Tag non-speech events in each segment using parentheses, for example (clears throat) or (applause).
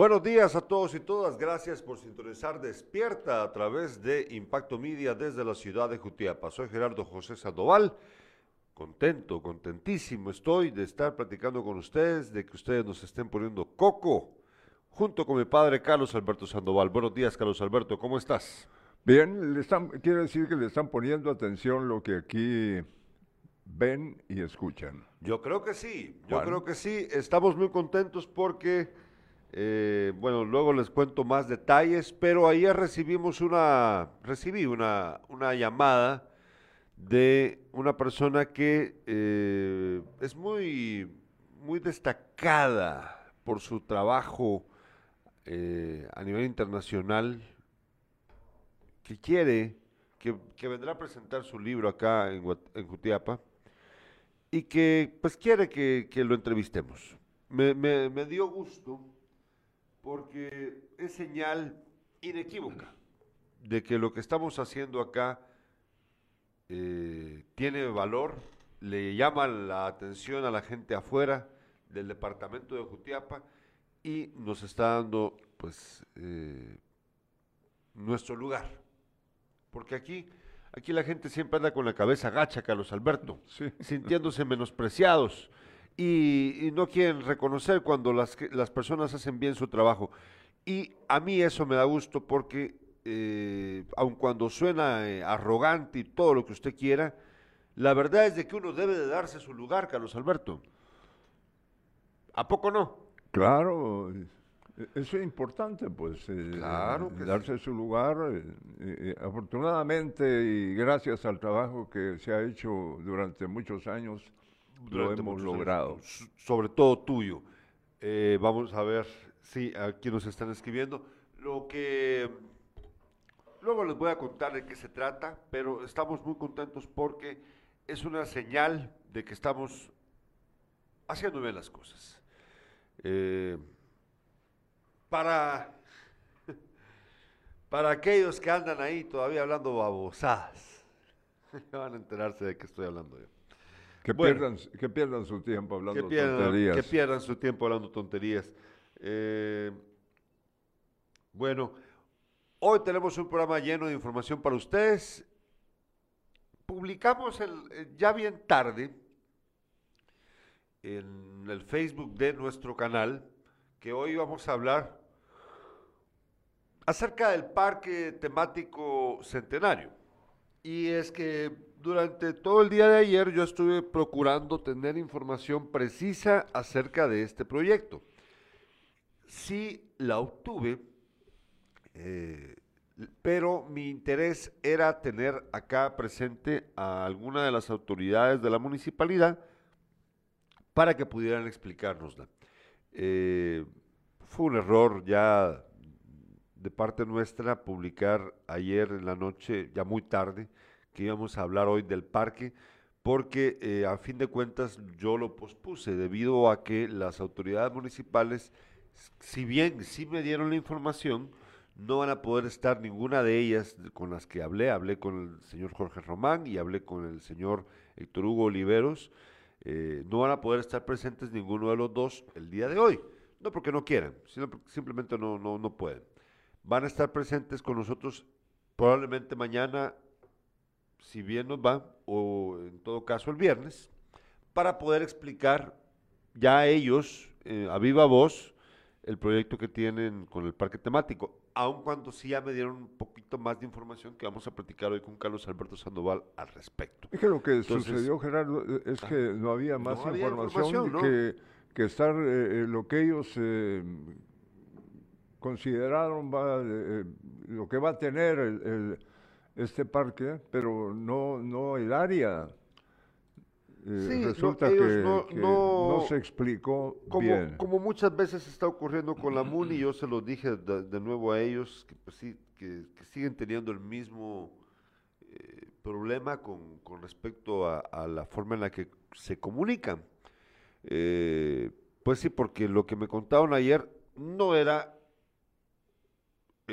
Buenos días a todos y todas. Gracias por sintonizar Despierta a través de Impacto Media desde la ciudad de Jutiapa. Soy Gerardo José Sandoval. Contento, contentísimo estoy de estar platicando con ustedes, de que ustedes nos estén poniendo coco, junto con mi padre Carlos Alberto Sandoval. Buenos días, Carlos Alberto, ¿cómo estás? Bien, le están, quiere decir que le están poniendo atención lo que aquí ven y escuchan. Yo creo que sí, yo creo que sí. Estamos muy contentos porque, eh, bueno, luego les cuento más detalles, pero ayer recibimos una, recibí una, una llamada de una persona que eh, es muy, muy destacada por su trabajo eh, a nivel internacional, que quiere, que, vendrá a presentar su libro acá en, Jutiapa y que pues quiere que, lo entrevistemos. Me, dio gusto porque es señal inequívoca. de que lo que estamos haciendo acá eh, tiene valor, le llama la atención a la gente afuera del departamento de Jutiapa y nos está dando pues eh, nuestro lugar. Porque aquí Aquí la gente siempre anda con la cabeza gacha, Carlos Alberto, sintiéndose menospreciados y, no quieren reconocer cuando las, las personas hacen bien su trabajo. Y a mí eso me da gusto porque, eh, aun cuando suena eh, arrogante y todo lo que usted quiera, la verdad es de que uno debe de darse su lugar, Carlos Alberto. ¿A poco no? Claro, eso es importante, pues, eh, darse su lugar. Eh, eh, afortunadamente y gracias al trabajo que se ha hecho durante muchos años, lo hemos logrado. sobre todo tuyo. vamos a ver si aquí nos están escribiendo. Lo que luego les voy a contar de qué se trata, pero estamos muy contentos porque es una señal de que estamos haciendo bien las cosas. Eh, para, (laughs) para aquellos que andan ahí todavía hablando babosadas, (laughs) van a enterarse de que estoy hablando yo. Que, pierdan, que pierdan su tiempo hablando tonterías. Que pierdan su tiempo hablando tonterías. Eh, bueno, hoy tenemos un programa lleno de información para ustedes. Publicamos el, eh, ya bien tarde en el Facebook de nuestro canal que hoy vamos a hablar acerca del parque temático centenario. Y es que durante todo el día de ayer yo estuve procurando tener información precisa acerca de este proyecto. Sí la obtuve, eh, pero mi interés era tener acá presente a alguna de las autoridades de la municipalidad para que pudieran explicárnosla. Eh, fue un error ya de parte nuestra publicar ayer en la noche, ya muy tarde, que íbamos a hablar hoy del parque, porque eh, a fin de cuentas yo lo pospuse debido a que las autoridades municipales, si bien sí me dieron la información, no van a poder estar ninguna de ellas con las que hablé. Hablé con el señor Jorge Román y hablé con el señor Héctor Hugo Oliveros. Eh, no van a poder estar presentes ninguno de los dos el día de hoy. No porque no quieran, sino porque simplemente no, no, no pueden van a estar presentes con nosotros probablemente mañana, si bien nos va, o en todo caso el viernes, para poder explicar ya a ellos, eh, a viva voz, el proyecto que tienen con el parque temático, aun cuando sí ya me dieron un poquito más de información que vamos a platicar hoy con Carlos Alberto Sandoval al respecto. Es que lo que sucedió, Gerardo, es que no había más información, que, que, estar eh, eh, lo que ellos consideraron va, eh, lo que va a tener el, este parque, pero no, no el área. Eh, resulta que, no, se explicó como, bien. Como muchas veces está ocurriendo con la MUNI, yo se lo dije de, nuevo a ellos, que, pues, sí, que, siguen teniendo el mismo eh, problema con, con respecto a, a, la forma en la que se comunican. pues sí, porque lo que me contaron ayer no era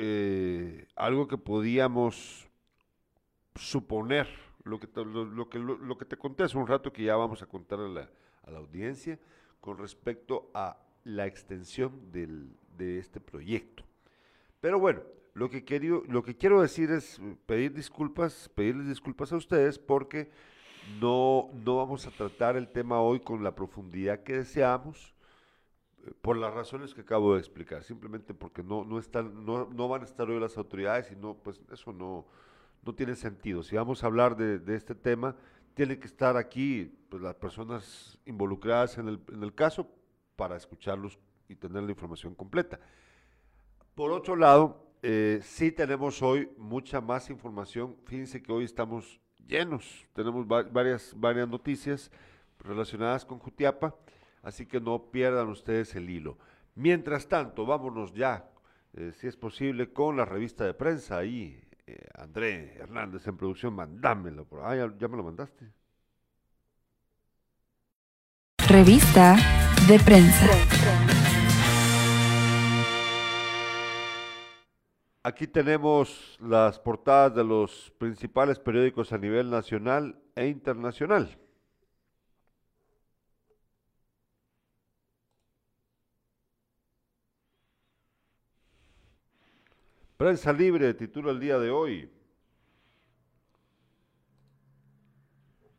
eh, algo que podíamos suponer, lo que, te, lo, que, lo, que te conté hace un rato que ya vamos a contar a la, audiencia con respecto a la extensión del, de este proyecto. Pero bueno, lo que, quiero, lo que quiero decir es pedir disculpas, pedirles disculpas a ustedes porque no, no vamos a tratar el tema hoy con la profundidad que deseamos eh, por las razones que acabo de explicar, simplemente porque no, no, están, no, no van a estar hoy las autoridades y no, pues eso no, no tiene sentido. Si vamos a hablar de, este tema, tienen que estar aquí pues, las personas involucradas en el, en el caso para escucharlos y tener la información completa. Por otro lado, eh, sí tenemos hoy mucha más información. Fíjense que hoy estamos llenos, tenemos varias, varias noticias relacionadas con Jutiapa, así que no pierdan ustedes el hilo. Mientras tanto, vámonos ya, eh, si es posible, con la revista de prensa ahí. Eh, André Hernández en producción, mandámelo. Por... Ah, ya me lo mandaste. Revista de prensa. Aquí tenemos las portadas de los principales periódicos a nivel nacional e internacional. Prensa libre, titula el día de hoy.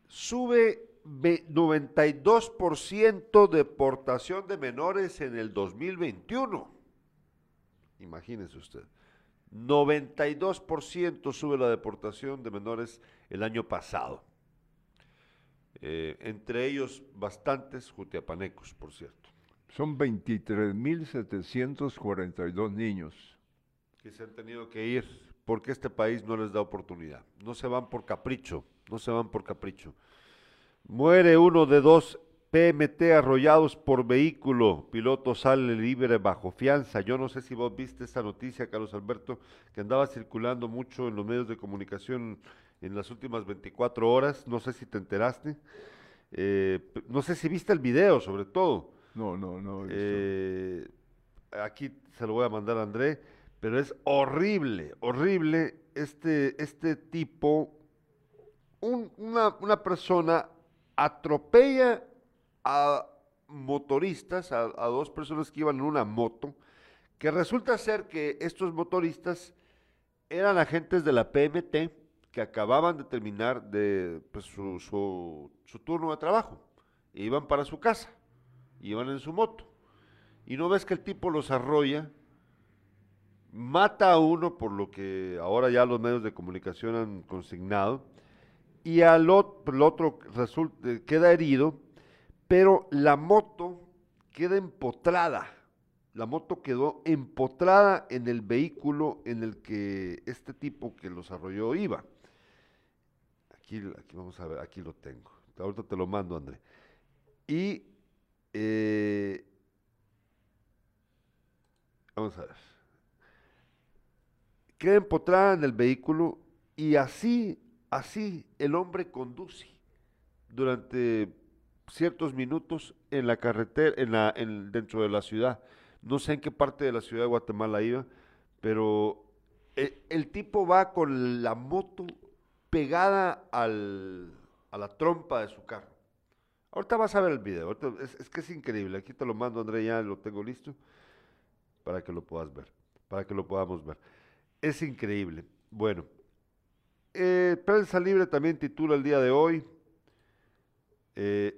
Sube 92% deportación de menores en el 2021. Imagínese usted. 92% sube la deportación de menores el año pasado. Eh, entre ellos bastantes jutiapanecos, por cierto. Son 23.742 niños. Que se han tenido que ir porque este país no les da oportunidad. No se van por capricho, no se van por capricho. Muere uno de dos PMT arrollados por vehículo. Piloto sale libre bajo fianza. Yo no sé si vos viste esta noticia, Carlos Alberto, que andaba circulando mucho en los medios de comunicación en las últimas 24 horas. No sé si te enteraste. Eh, no sé si viste el video, sobre todo. No, no, no. Eh, aquí se lo voy a mandar a André, pero es horrible, horrible este, este tipo, una, una persona atropella a motoristas, a, dos personas que iban en una moto, que resulta ser que estos motoristas eran agentes de la PMT que acababan de terminar de pues, su, su, turno de trabajo. Iban para su casa, iban en su moto. Y no ves que el tipo los arrolla, mata a uno por lo que ahora ya los medios de comunicación han consignado, y al otro, resulta, queda herido, pero la moto queda empotrada. La moto quedó empotrada en el vehículo en el que este tipo que los arrolló iba. Aquí, aquí vamos a ver, aquí lo tengo. Ahorita te lo mando, André. Y eh, vamos a ver. Queda empotrada en el vehículo y así Así el hombre conduce durante ciertos minutos en la carretera, en la, en, dentro de la ciudad. No sé en qué parte de la ciudad de Guatemala iba, pero eh, el, tipo va con la moto pegada al, a la trompa de su carro. Ahorita vas a ver el video, es, que es increíble. Aquí te lo mando, André, ya lo tengo listo para que lo puedas ver, para que lo podamos ver. Es increíble. Bueno, eh, Prensa Libre también titula el día de hoy. Eh,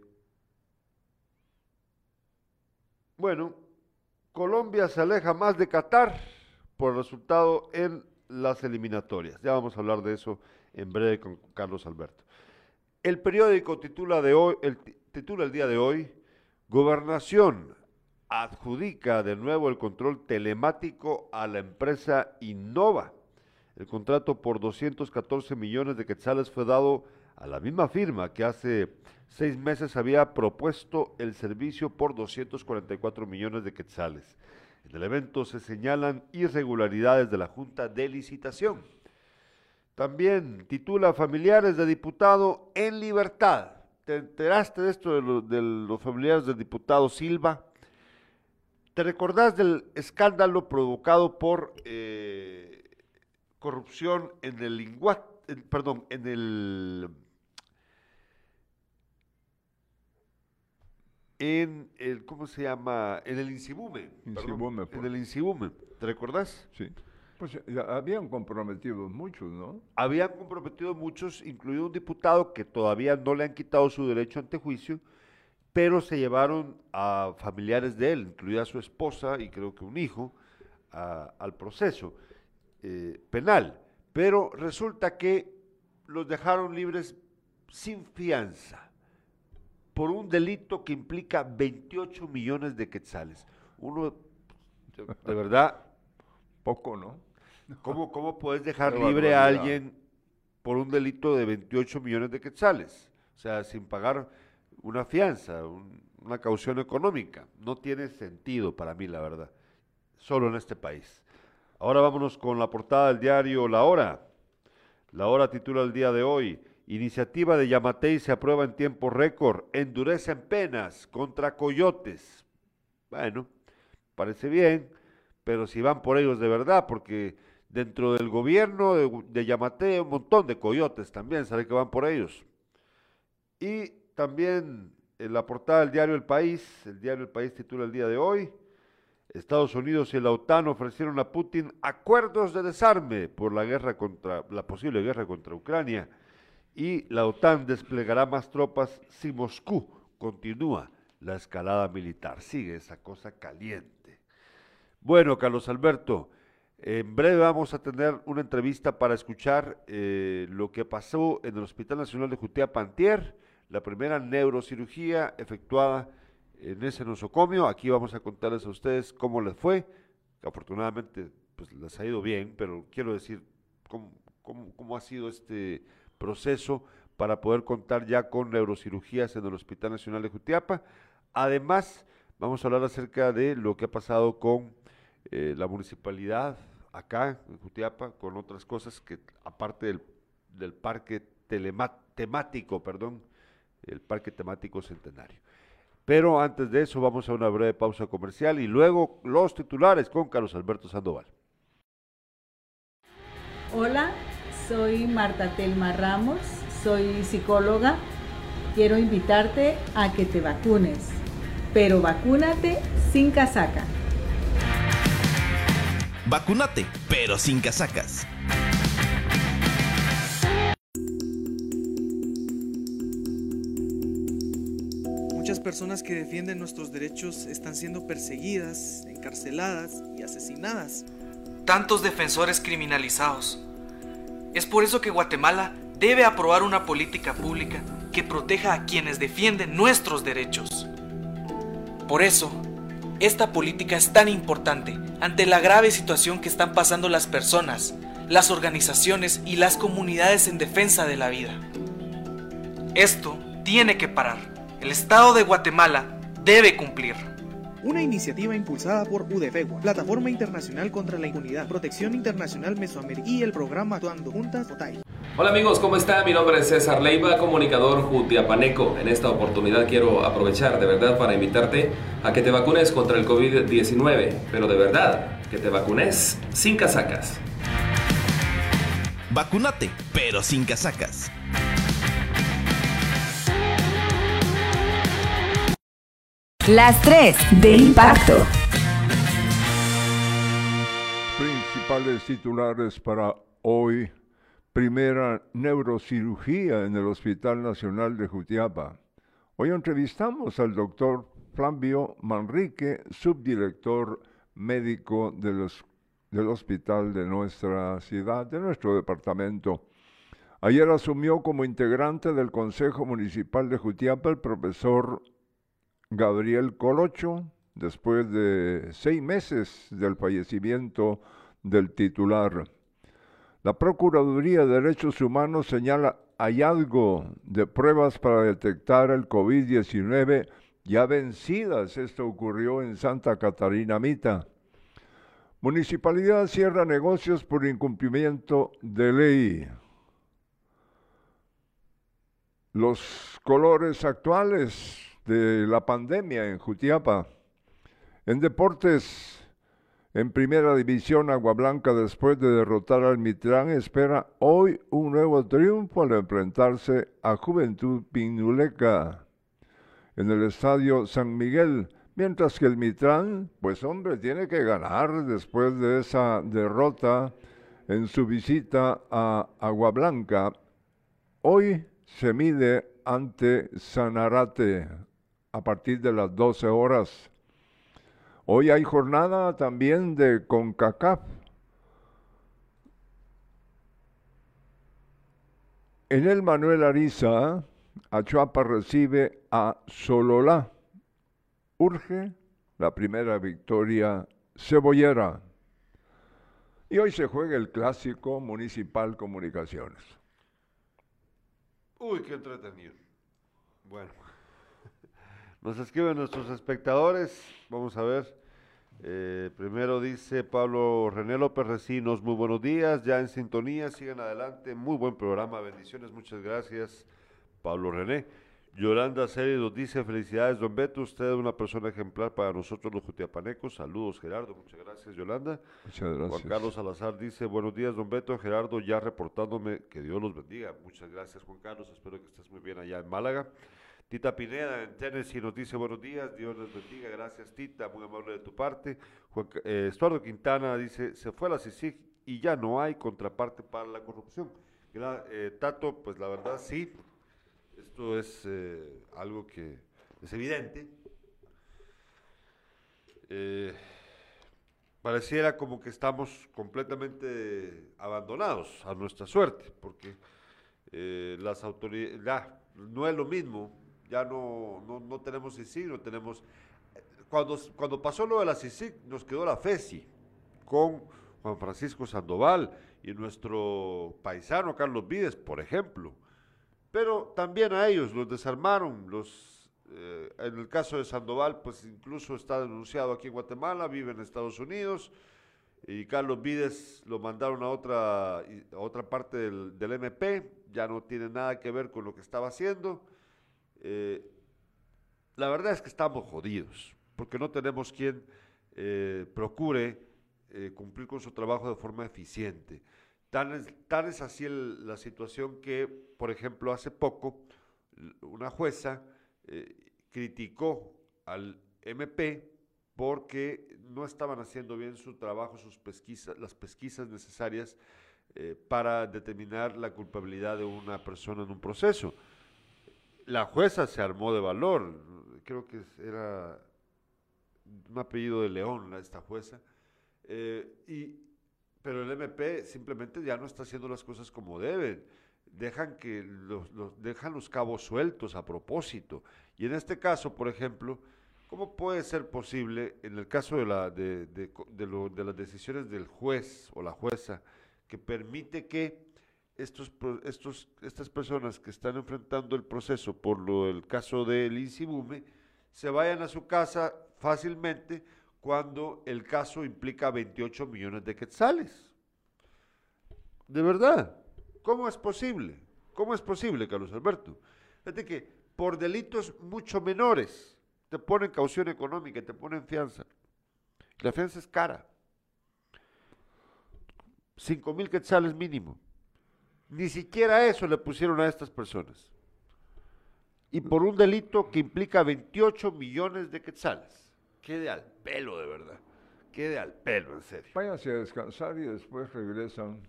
bueno, Colombia se aleja más de Qatar por el resultado en las eliminatorias. Ya vamos a hablar de eso en breve con Carlos Alberto. El periódico titula, de hoy, titula el día de hoy, Gobernación adjudica de nuevo el control telemático a la empresa Innova. El contrato por 214 millones de quetzales fue dado a la misma firma que hace seis meses había propuesto el servicio por 244 millones de quetzales. En el evento se señalan irregularidades de la Junta de Licitación. También titula Familiares de Diputado en Libertad. ¿Te enteraste de esto de, los familiares del diputado Silva? ¿Te recordás del escándalo provocado por eh, corrupción en el perdón, en el en el, ¿cómo se llama? En el Insibume. Insibume en el Insibume. ¿Te recordás? Sí. Pues habían comprometido muchos, ¿no? Habían comprometido muchos, incluido un diputado que todavía no le han quitado su derecho ante juicio, pero se llevaron a familiares de él, incluida su esposa y creo que un hijo, al proceso eh, penal. Pero resulta que los dejaron libres sin fianza por un delito que implica 28 millones de quetzales. Uno, (laughs) de verdad... Poco, ¿no? ¿Cómo, cómo puedes dejar libre a alguien por un delito de 28 millones de quetzales? O sea, sin pagar una fianza, una caución económica. No tiene sentido para mí, la verdad. Solo en este país. Ahora vámonos con la portada del diario La Hora. La Hora titula el día de hoy. Iniciativa de Yamatei se aprueba en tiempo récord. Endurecen penas contra coyotes. Bueno, parece bien, pero si van por ellos de verdad, porque dentro del gobierno de, de Yamatei un montón de coyotes también, sabe que van por ellos. Y también en la portada del diario El País, el diario El País titula el día de hoy, Estados Unidos y la OTAN ofrecieron a Putin acuerdos de desarme por la guerra contra la posible guerra contra Ucrania y la OTAN desplegará más tropas si Moscú continúa la escalada militar. Sigue esa cosa caliente. Bueno, Carlos Alberto, en breve vamos a tener una entrevista para escuchar eh, lo que pasó en el Hospital Nacional de Jutea Pantier, la primera neurocirugía efectuada en ese nosocomio. Aquí vamos a contarles a ustedes cómo les fue. Afortunadamente, pues les ha ido bien, pero quiero decir cómo, cómo ha sido este proceso para poder contar ya con neurocirugías en el Hospital Nacional de Jutiapa. Además, vamos a hablar acerca de lo que ha pasado con eh, la municipalidad acá en Jutiapa, con otras cosas que aparte del, del parque temático, perdón, el parque temático centenario. Pero antes de eso vamos a una breve pausa comercial y luego los titulares con Carlos Alberto Sandoval. Hola, soy Marta Telma Ramos, soy psicóloga. Quiero invitarte a que te vacunes, pero vacúnate sin casaca. Vacúnate, pero sin casacas. Personas que defienden nuestros derechos están siendo perseguidas, encarceladas y asesinadas. Tantos defensores criminalizados es por eso que Guatemala debe aprobar una política pública que proteja a quienes defienden nuestros derechos. Por eso, esta política es tan importante ante la grave situación que están pasando las personas, las organizaciones y las comunidades en defensa de la vida. Esto tiene que parar. El Estado de Guatemala debe cumplir una iniciativa impulsada por UDFEGUA, Plataforma Internacional contra la Impunidad, Protección Internacional Mesoamérica y el programa Actuando Juntas OTAI. Hola amigos, ¿cómo están? Mi nombre es César Leiva, comunicador jutiapaneco. En esta oportunidad quiero aprovechar de verdad para invitarte a que te vacunes contra el COVID-19, pero de verdad, que te vacunes sin casacas. Vacunate, pero sin casacas. Las tres de impacto. Principales titulares para hoy. Primera neurocirugía en el Hospital Nacional de Jutiapa. Hoy entrevistamos al doctor Flavio Manrique, subdirector médico del hospital de nuestra ciudad, de nuestro departamento. Ayer asumió como integrante del Consejo Municipal de Jutiapa el profesor Gabriel Colocho, después de seis meses del fallecimiento del titular. La Procuraduría de Derechos Humanos señala hallazgo de pruebas para detectar el COVID-19 ya vencidas. Esto ocurrió en Santa Catarina Mita. Municipalidad cierra negocios por incumplimiento de ley. Los colores actuales de la pandemia en Jutiapa. En deportes, en primera división, Agua Blanca, después de derrotar al Mitrán, espera hoy un nuevo triunfo al enfrentarse a Juventud Pinuleca. en el estadio San Miguel, mientras que el Mitrán, pues hombre, tiene que ganar después de esa derrota en su visita a Agua Blanca. Hoy se mide ante Sanarate a partir de las 12 horas. Hoy hay jornada también de CONCACAF. En el Manuel Ariza, Achuapa recibe a Sololá. Urge la primera victoria cebollera. Y hoy se juega el clásico Municipal Comunicaciones. Uy, qué entretenido. Bueno, nos escriben nuestros espectadores. Vamos a ver. Eh, primero dice Pablo René López Recinos, muy buenos días, ya en sintonía, sigan adelante, muy buen programa, bendiciones, muchas gracias, Pablo René. Yolanda Serie nos dice, felicidades, don Beto, usted es una persona ejemplar para nosotros los jutiapanecos. Saludos, Gerardo, muchas gracias, Yolanda. Muchas gracias. Juan Carlos Salazar dice, buenos días, don Beto, Gerardo, ya reportándome, que Dios los bendiga. Muchas gracias, Juan Carlos, espero que estés muy bien allá en Málaga. Tita Pineda en Tennessee nos dice buenos días, Dios les bendiga, gracias Tita, muy amable de tu parte. Juan, eh, Estuardo Quintana dice, se fue a la CICIG y ya no hay contraparte para la corrupción. Eh, Tato, pues la verdad sí, esto es eh, algo que es evidente. Pareciera como que estamos completamente abandonados a nuestra suerte, porque las autoridades, no es lo mismo, ya no, no, tenemos ICI, no tenemos... Cuando, cuando pasó lo de la CICIC, nos quedó la FESI con Juan Francisco Sandoval y nuestro paisano Carlos Vides, por ejemplo. Pero también a ellos los desarmaron, los, eh, en el caso de Sandoval, pues incluso está denunciado aquí en Guatemala, vive en Estados Unidos, y Carlos Vides lo mandaron a otra, a otra parte del, del, MP, ya no tiene nada que ver con lo que estaba haciendo. Eh, la verdad es que estamos jodidos, porque no tenemos quien eh, procure cumplir con su trabajo de forma eficiente. Tan es, así la situación que, por ejemplo, hace poco una jueza eh, criticó al MP porque no estaban haciendo bien su trabajo, sus pesquisas, las pesquisas necesarias eh, para determinar la culpabilidad de una persona en un proceso. La jueza se armó de valor, creo que era un apellido de León, esta jueza, eh, y pero el MP simplemente ya no está haciendo las cosas como deben. Dejan, que los, dejan los cabos sueltos a propósito. Y en este caso, por ejemplo, ¿cómo puede ser posible, en el caso de, la, de, de, de, las decisiones del juez o la jueza, que permite que estos, estos, estas personas que están enfrentando el proceso por lo del caso del Insibume se vayan a su casa fácilmente cuando el caso implica 28 millones de quetzales. De verdad, ¿cómo es posible? ¿Cómo es posible, Carlos Alberto? Fíjate que por delitos mucho menores te ponen caución económica te ponen fianza. La fianza es cara. 5 mil quetzales mínimo. Ni siquiera eso le pusieron a estas personas. Y por un delito que implica 28 millones de quetzales. Quede al pelo, de verdad. Quede al pelo, en serio. Váyanse a descansar y después regresan.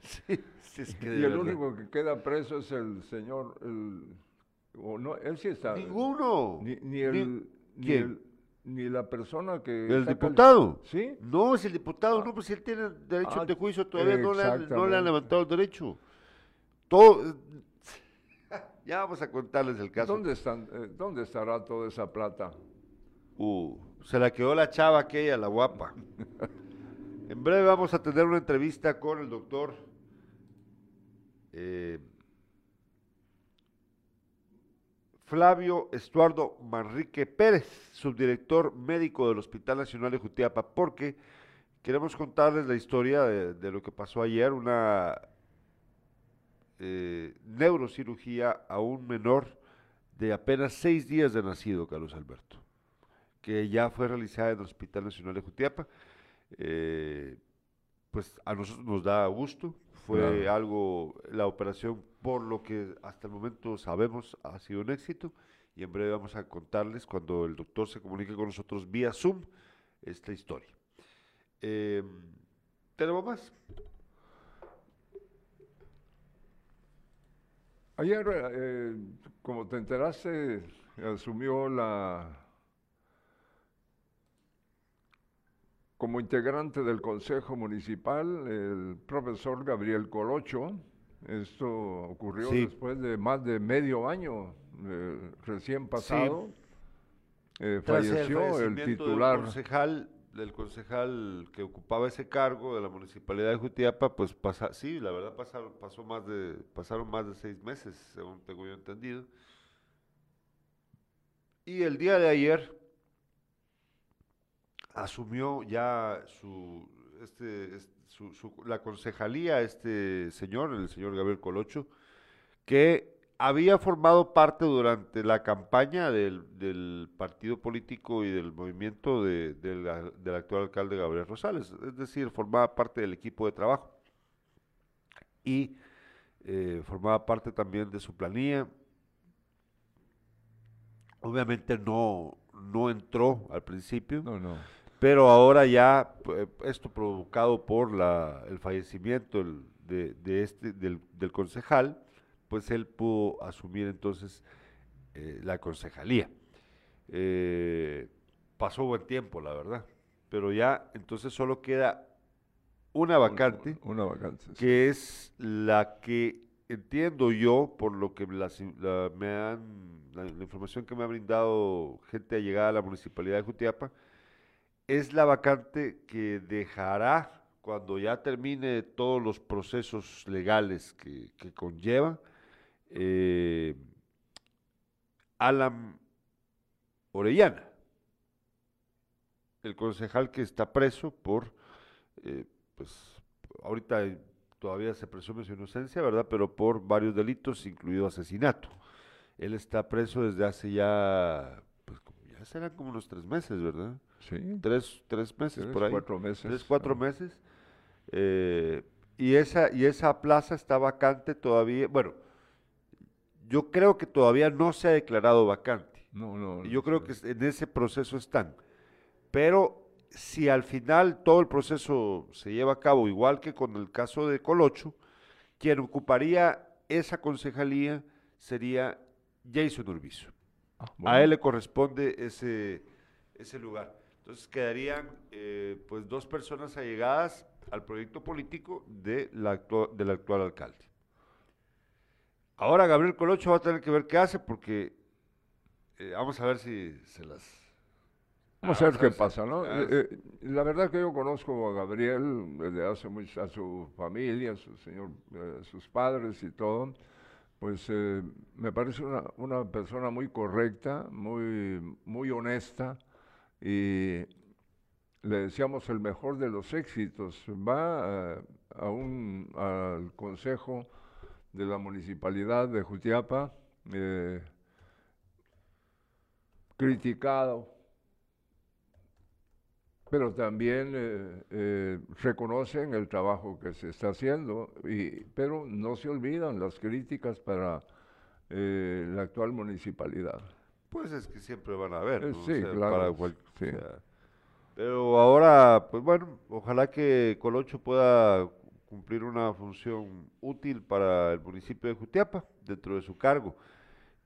Sí, es que y el único que queda preso es el señor, el, o no, él sí está. Ninguno. Ni, ni el, ni, el, ni, la persona que. ¿El diputado? Sí. No, es el diputado, no, pues él tiene derecho ah, de juicio, todavía no le, no le han levantado el derecho. Todo, (laughs) ya vamos a contarles el caso. ¿Dónde, están, eh, ¿Dónde estará toda esa plata? Uh, se la quedó la chava aquella, la guapa. (laughs) en breve vamos a tener una entrevista con el doctor eh, Flavio Estuardo Manrique Pérez, subdirector médico del Hospital Nacional de Jutiapa, porque queremos contarles la historia de, lo que pasó ayer, una eh, neurocirugía a un menor de apenas seis días de nacido, Carlos Alberto que ya fue realizada en el Hospital Nacional de Jutiapa. Eh, pues a nosotros nos da gusto, fue algo, la operación por lo que hasta el momento sabemos ha sido un éxito y en breve vamos a contarles cuando el doctor se comunique con nosotros vía Zoom esta historia. Em, ¿Tenemos más? Ayer, eh, como te enteraste, asumió la como integrante del Consejo Municipal el profesor Gabriel Colocho. Esto ocurrió después de más de medio año eh, recién pasado. Eh, falleció el, titular. concejal, del concejal que ocupaba ese cargo de la municipalidad de Jutiapa, pues pasa, sí, la verdad pasaron, pasó más de, pasaron más de seis meses, según tengo yo entendido. Y el día de ayer asumió ya su, este, la concejalía este señor, el señor Gabriel Colocho, que había formado parte durante la campaña del, partido político y del movimiento de, del actual alcalde Gabriel Rosales, es decir, formaba parte del equipo de trabajo. Y eh, formaba parte también de su planilla. Obviamente no, no entró al principio, pero ahora ya eh, esto provocado por la, el fallecimiento de, este, del, del concejal, pues él pudo asumir entonces eh, la concejalía. Eh, pasó buen tiempo, la verdad, pero ya entonces solo queda una vacante, una, vacante que es la que entiendo yo, por lo que la, me han, la, información que me ha brindado gente allegada a la municipalidad de Jutiapa, es la vacante que dejará cuando ya termine todos los procesos legales que, que conlleva eh, Alan Orellana, el concejal que está preso por, eh, pues ahorita todavía se presume su inocencia, ¿verdad? Pero por varios delitos, incluido asesinato. Él está preso desde hace ya, pues ya serán como unos tres meses, ¿verdad? Sí. Tres, tres meses por ahí. cuatro meses. Tres, cuatro meses. Eh, y, esa, y esa plaza está vacante todavía, bueno, yo creo que todavía no se ha declarado vacante. No, no. Yo creo que en ese proceso están. Pero si al final todo el proceso se lleva a cabo, igual que con el caso de Colocho, quien ocuparía esa concejalía sería Jason Urbizo. Ah, a él le corresponde ese, ese lugar. Entonces quedarían eh, pues dos personas allegadas al proyecto político de la del actual alcalde. Ahora Gabriel Colocho va a tener que ver qué hace porque eh, vamos a ver si se las... Vamos a ver qué pasa, ¿no? Eh, eh, la verdad que yo conozco a Gabriel desde hace mucho, a su familia, a su señor, sus padres y todo. Pues me parece una, una, persona muy correcta, muy, muy honesta y le deseamos el mejor de los éxitos. Va a un, al consejo de la municipalidad de Jutiapa, eh, criticado, pero también eh, eh, reconocen el trabajo que se está haciendo, y, pero no se olvidan las críticas para la actual municipalidad. Pues es que siempre van a haber. Sí, claro. pero ahora, pues bueno, ojalá que Colocho pueda cumplir una función útil para el municipio de Jutiapa dentro de su cargo.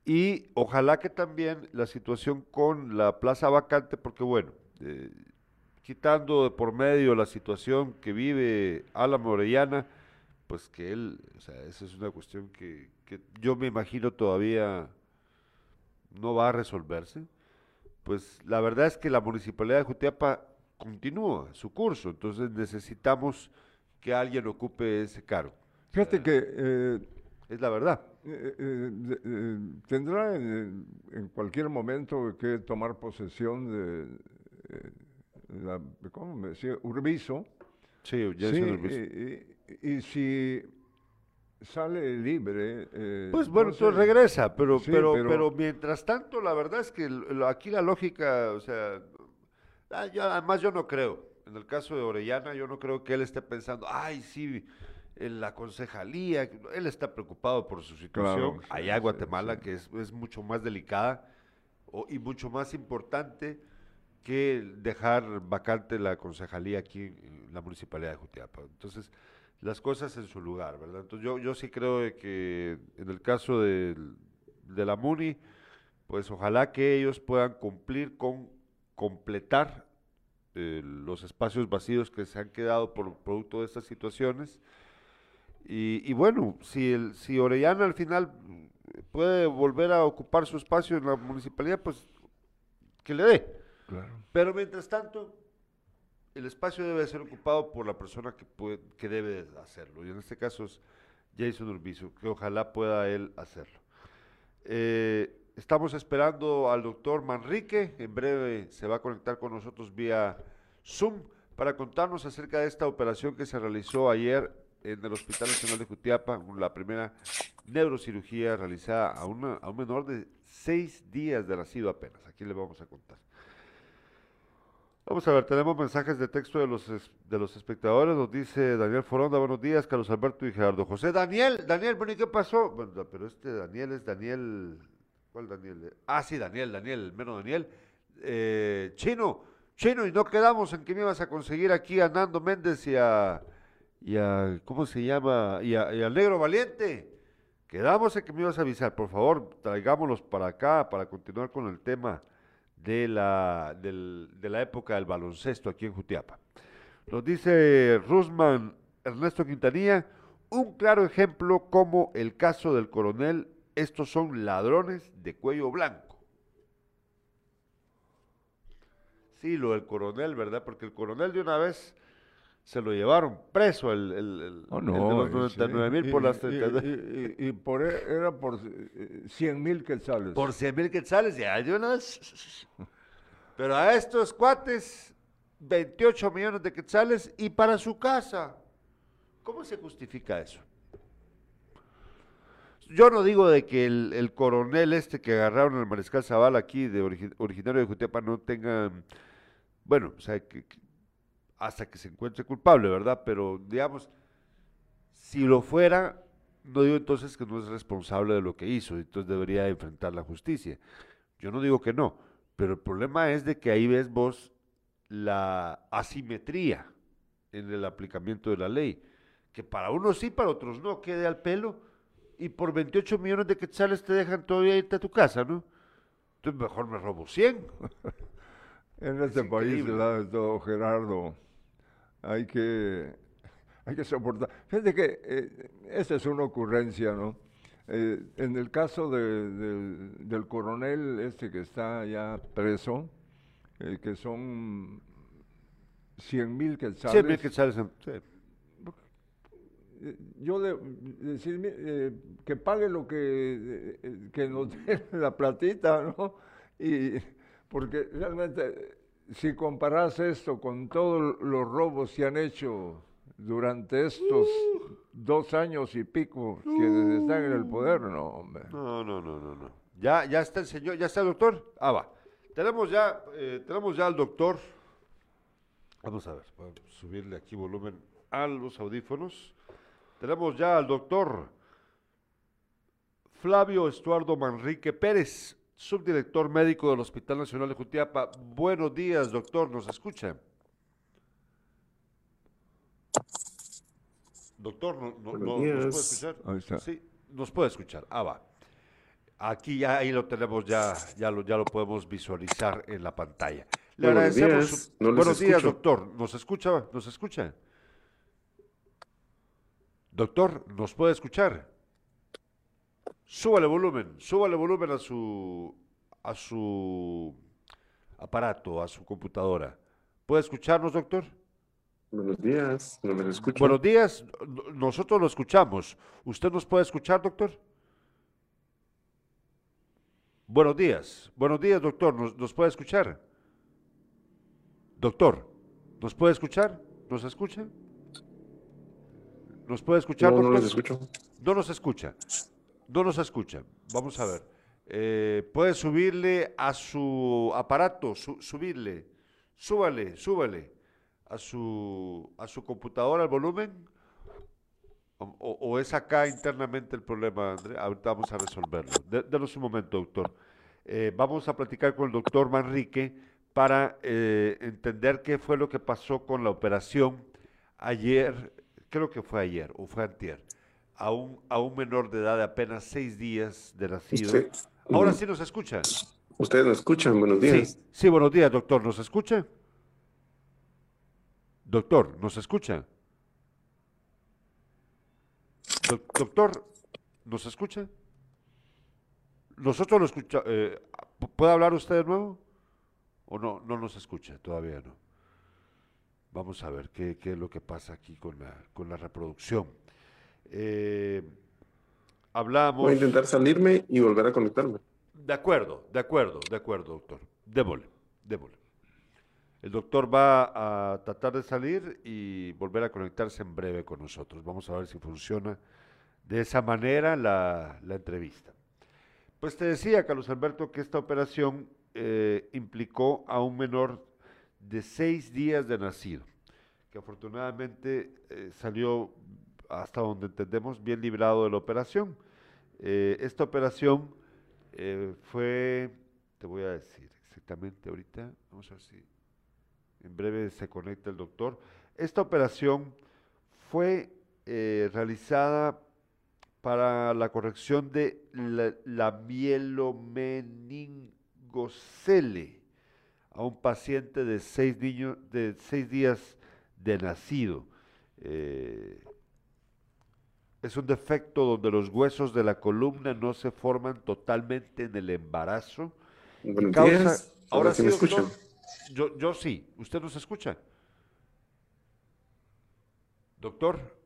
Y ojalá que también la situación con la plaza vacante, porque bueno, eh, quitando de por medio la situación que vive Alan Morellana, pues que él, o sea, esa es una cuestión que, que yo me imagino todavía no va a resolverse. Pues la verdad es que la municipalidad de Jutiapa continúa su curso, entonces necesitamos que alguien ocupe ese cargo. Fíjate que... Eh, es la verdad. Eh, eh, tendrá en, cualquier momento que tomar posesión de, la, ¿cómo me decía? Urbizo. Sí, ya sí, Urbizo. Y, si sale libre. pues bueno, entonces regresa, pero, pero, pero, mientras tanto, la verdad es que aquí la lógica, o sea, ah, además yo no creo en el caso de Orellana, yo no creo que él esté pensando, ay, sí, en la concejalía, él está preocupado por su situación allá en Guatemala, que es, mucho más delicada y mucho más importante que dejar vacante la concejalía aquí en la municipalidad de Jutiapa. Entonces, las cosas en su lugar, ¿verdad? Entonces, yo, yo sí creo que en el caso de, de la MUNI, pues ojalá que ellos puedan cumplir con completar eh, los espacios vacíos que se han quedado por producto de estas situaciones. Y, bueno, si, el, si Orellana al final puede volver a ocupar su espacio en la municipalidad, pues que le dé. Pero mientras tanto, el espacio debe ser ocupado por la persona que, puede, que debe hacerlo. Y en este caso es Jason Urbizo, que ojalá pueda él hacerlo. Eh, Estamos esperando al doctor Manrique, en breve se va a conectar con nosotros vía Zoom para contarnos acerca de esta operación que se realizó ayer en el Hospital Nacional de Jutiapa, la primera neurocirugía realizada a, una, a un menor de seis días de nacido apenas. Aquí le vamos a contar. Vamos a ver, tenemos mensajes de texto de los, de los espectadores. Nos dice Daniel Foronda, buenos días, Carlos Alberto y Gerardo José. Daniel, Daniel, bueno, ¿y qué pasó? Bueno, pero este Daniel es Daniel ¿Cuál Daniel? Ah, sí, Daniel, Daniel, menos Daniel. Eh, Chino, Chino, y no quedamos en que me ibas a conseguir aquí a Nando Méndez y a, y ¿cómo se llama? Y, a, al Negro Valiente. Quedamos en que me ibas a avisar. Por favor, traigámoslos para acá para continuar con el tema de la, de la época del baloncesto aquí en Jutiapa. Nos dice Rusman Ernesto Quintanilla, un claro ejemplo como el caso del coronel estos son ladrones de cuello blanco. Sí, lo del coronel, ¿verdad? Porque el coronel de una vez se lo llevaron preso el, el, oh, no, de los 99 mil por las 32. Y, y, por, e, era por 100 mil quetzales. Por 100 mil quetzales, ya de una vez. Pero a estos cuates, 28 millones de quetzales y para su casa. ¿Cómo se justifica eso? yo no digo de que el, coronel este que agarraron el mariscal Zavala aquí, de originario de Jutiapa, no tenga, bueno, o sea, que, hasta que se encuentre culpable, ¿verdad? Pero, digamos, si lo fuera, no digo entonces que no es responsable de lo que hizo, entonces debería enfrentar la justicia. Yo no digo que no, pero el problema es de que ahí ves vos la asimetría en el aplicamiento de la ley, que para unos sí, para otros no, quede al pelo y por 28 millones de quetzales te dejan todavía irte a tu casa, ¿no? Entonces mejor me robo 100. (laughs) en este país, todo, Gerardo, hay que, hay que soportar. Fíjate que eh, esa es una ocurrencia, ¿no? Eh, en el caso de, del coronel este que está ya preso, eh, que son 100 mil quetzales. 100 mil quetzales, sí yo de, decir eh, que pague lo que, eh, que nos dé (laughs) la platita, ¿no? Y porque realmente si comparas esto con todos los robos que han hecho durante estos dos años y pico que están en el poder, no, hombre. No, no, no, no, no. Ya, ya está el señor, ya está el doctor. Ah, va. Tenemos ya, eh, tenemos ya al doctor. Vamos a ver, voy a subirle aquí volumen a los audífonos. Tenemos ya al doctor Flavio Estuardo Manrique Pérez, subdirector médico del Hospital Nacional de Jutiapa. Buenos días, doctor, ¿nos escucha? Doctor, ¿no, no, ¿nos puede escuchar? Sí, nos puede escuchar. Ah, va. Aquí ya ahí lo tenemos, ya, ya, lo, ya lo podemos visualizar en la pantalla. Le agradecemos. Buenos días, doctor. ¿Nos escucha? ¿Nos escucha? Doctor, ¿nos puede escuchar? Súbale volumen, súbale volumen a su, a su aparato, a su computadora. ¿Puede escucharnos, doctor? Buenos días, ¿no me escucha? Buenos días, nosotros lo escuchamos. ¿Usted nos puede escuchar, doctor? Buenos días, buenos días, doctor, ¿nos, nos puede escuchar? Doctor, ¿nos puede escuchar? ¿Nos escucha? ¿Nos puede escuchar? No, no nos escucho. No nos escucha. No nos escucha. Vamos a ver. Eh, puede subirle a su aparato, subirle, súbale, súbale a su, a su computadora el volumen. O, es acá internamente el problema, André? Ahorita vamos a resolverlo. denos un momento, doctor. Eh, vamos a platicar con el doctor Manrique para eh, entender qué fue lo que pasó con la operación ayer, creo que fue ayer o fue antier, a un, a un menor de edad de apenas seis días de nacido. Ahora sí nos escucha. Ustedes nos escuchan, buenos días. Sí, sí, buenos días, doctor. ¿Nos escucha? Doctor, ¿nos escucha? doctor, ¿nos escucha? Nosotros lo escuchamos. Eh, ¿Puede hablar usted de nuevo? ¿O no, no nos escucha? Todavía no. Vamos a ver qué, qué es lo que pasa aquí con la, con la reproducción. Eh, hablamos. Voy a intentar salirme y volver a conectarme. De acuerdo, de acuerdo, de acuerdo, doctor. Débole, débole. El doctor va a tratar de salir y volver a conectarse en breve con nosotros. Vamos a ver si funciona de esa manera la, la entrevista. Pues te decía, Carlos Alberto, que esta operación eh, implicó a un menor de seis días de nacido, que afortunadamente eh, salió, hasta donde entendemos, bien librado de la operación. Eh, esta operación fue, te voy a decir exactamente ahorita, vamos a ver si en breve se conecta el doctor. Esta operación fue realizada para la corrección de la, la mielomeningocele a un paciente de seis, niños, de seis días de nacido. Eh, es un defecto donde los huesos de la columna no se forman totalmente en el embarazo. ahora sí me escuchan. Yo, yo sí. ¿Usted nos escucha? Doctor.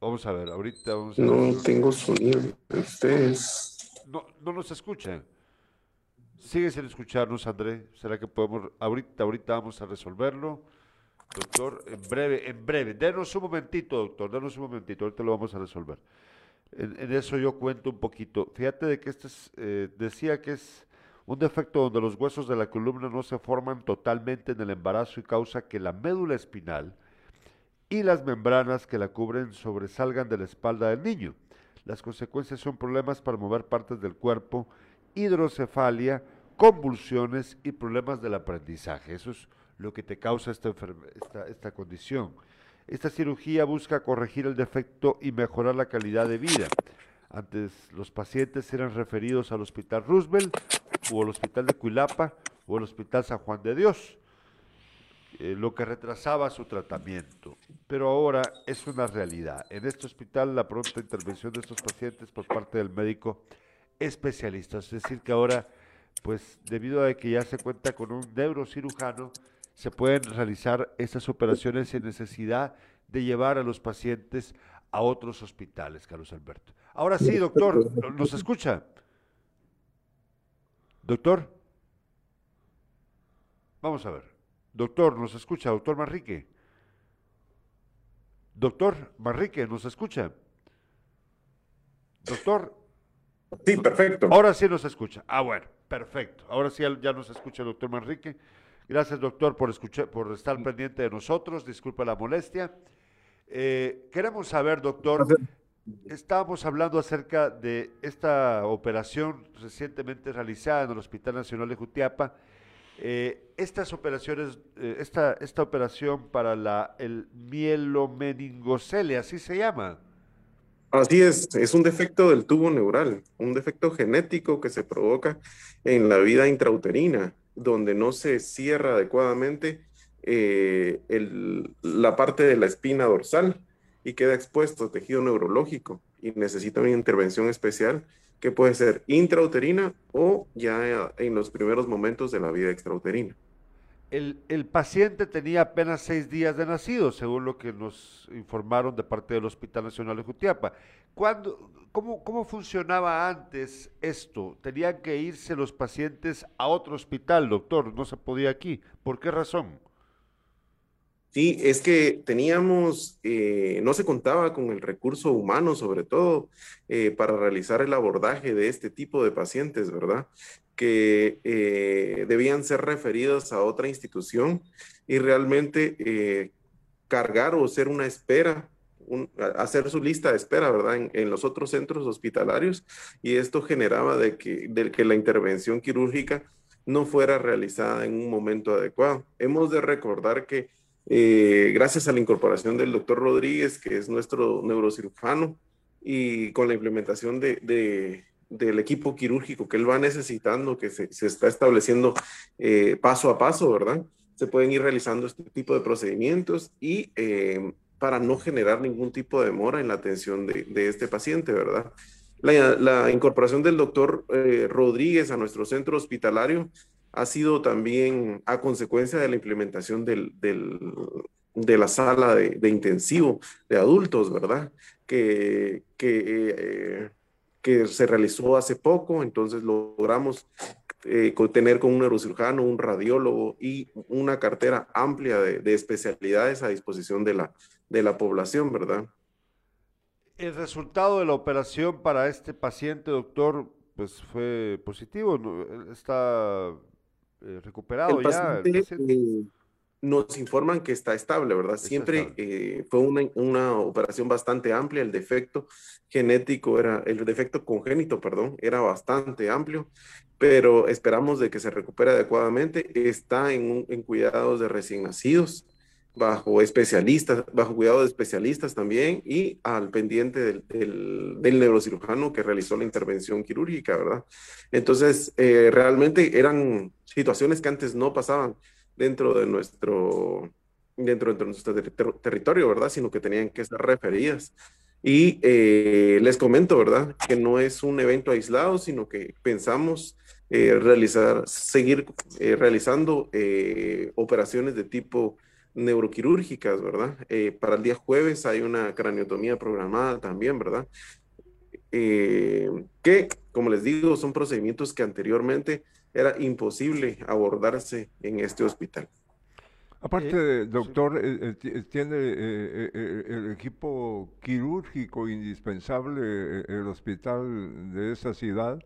Vamos a ver, ahorita vamos a No tengo sonido. Ustedes. No, no nos escuchan. Sigue sin escucharnos, André. ¿Será que podemos, ahorita, ahorita vamos a resolverlo? Doctor, en breve, en breve. Denos un momentito, doctor, denos un momentito, ahorita lo vamos a resolver. En, eso yo cuento un poquito. Fíjate de que este es, eh, decía que es un defecto donde los huesos de la columna no se forman totalmente en el embarazo y causa que la médula espinal, y las membranas que la cubren sobresalgan de la espalda del niño. Las consecuencias son problemas para mover partes del cuerpo, hidrocefalia, convulsiones y problemas del aprendizaje. Eso es lo que te causa esta, esta, condición. Esta cirugía busca corregir el defecto y mejorar la calidad de vida. Antes los pacientes eran referidos al Hospital Roosevelt o al Hospital de Cuilapa o al Hospital San Juan de Dios. Eh, lo que retrasaba su tratamiento. Pero ahora es una realidad. En este hospital la pronta intervención de estos pacientes por parte del médico especialista. Es decir, que ahora, pues debido a que ya se cuenta con un neurocirujano, se pueden realizar estas operaciones sin necesidad de llevar a los pacientes a otros hospitales, Carlos Alberto. Ahora sí, doctor, ¿nos escucha? Doctor. Vamos a ver. Doctor, ¿nos escucha? Doctor Manrique. Doctor Manrique, ¿nos escucha? Doctor. Sí, perfecto. Ahora sí nos escucha. Ah, bueno, perfecto. Ahora sí ya nos escucha el doctor Manrique. Gracias, doctor, por, escuchar, por estar pendiente de nosotros. Disculpa la molestia. Eh, queremos saber, doctor, estábamos hablando acerca de esta operación recientemente realizada en el Hospital Nacional de Jutiapa eh, estas operaciones, eh, esta, esta operación para la, el mielomeningocele, así se llama. Así es, es un defecto del tubo neural, un defecto genético que se provoca en la vida intrauterina, donde no se cierra adecuadamente eh, la parte de la espina dorsal y queda expuesto tejido neurológico y necesita una intervención especial que puede ser intrauterina o ya en los primeros momentos de la vida extrauterina. El, paciente tenía apenas seis días de nacido, según lo que nos informaron de parte del Hospital Nacional de Jutiapa. ¿Cuándo, cómo, ¿Cómo funcionaba antes esto? ¿Tenían que irse los pacientes a otro hospital, doctor? ¿No se podía aquí? ¿Por qué razón? Sí, es que teníamos, eh, no se contaba con el recurso humano, sobre todo, eh, para realizar el abordaje de este tipo de pacientes, ¿verdad? Que eh, debían ser referidos a otra institución y realmente cargar o ser una espera hacer su lista de espera, ¿verdad? En, los otros centros hospitalarios y esto generaba de que, la intervención quirúrgica no fuera realizada en un momento adecuado. Hemos de recordar que eh, gracias a la incorporación del doctor Rodríguez, que es nuestro neurocirujano, y con la implementación de, del equipo quirúrgico que él va necesitando, que se, está estableciendo eh, paso a paso, ¿verdad? Se pueden ir realizando este tipo de procedimientos y eh, para no generar ningún tipo de demora en la atención de, este paciente, ¿verdad? La, incorporación del doctor Rodríguez a nuestro centro hospitalario ha sido también a consecuencia de la implementación de la sala de, intensivo de adultos, ¿verdad? Que, que, que, se realizó hace poco, entonces logramos eh, tener con un neurocirujano, un radiólogo y una cartera amplia de, especialidades a disposición de la, de la población, ¿verdad? El resultado de la operación para este paciente, doctor, pues fue positivo. Está eh, recuperado ya. Eh, nos informan que está estable, ¿verdad? Siempre eh, fue una, una, operación bastante amplia, el defecto genético era, el defecto congénito, perdón, era bastante amplio, pero esperamos de que se recupere adecuadamente. Está en, en cuidados de recién nacidos, bajo especialistas, bajo cuidado de especialistas también y al pendiente del, del, neurocirujano que realizó la intervención quirúrgica, ¿verdad? Entonces, eh, realmente eran situaciones que antes no pasaban dentro de nuestro, dentro de nuestro territorio, ¿verdad? Sino que tenían que ser referidas. Y eh, les comento, ¿verdad? Que no es un evento aislado, sino que pensamos eh, realizar, seguir realizando operaciones de tipo neuroquirúrgicas, ¿verdad? Eh, para el día jueves hay una craniotomía programada también, ¿verdad? Eh, que, como les digo, son procedimientos que anteriormente era imposible abordarse en este hospital. Aparte, doctor, eh, ¿tiene el equipo quirúrgico indispensable el hospital de esa ciudad?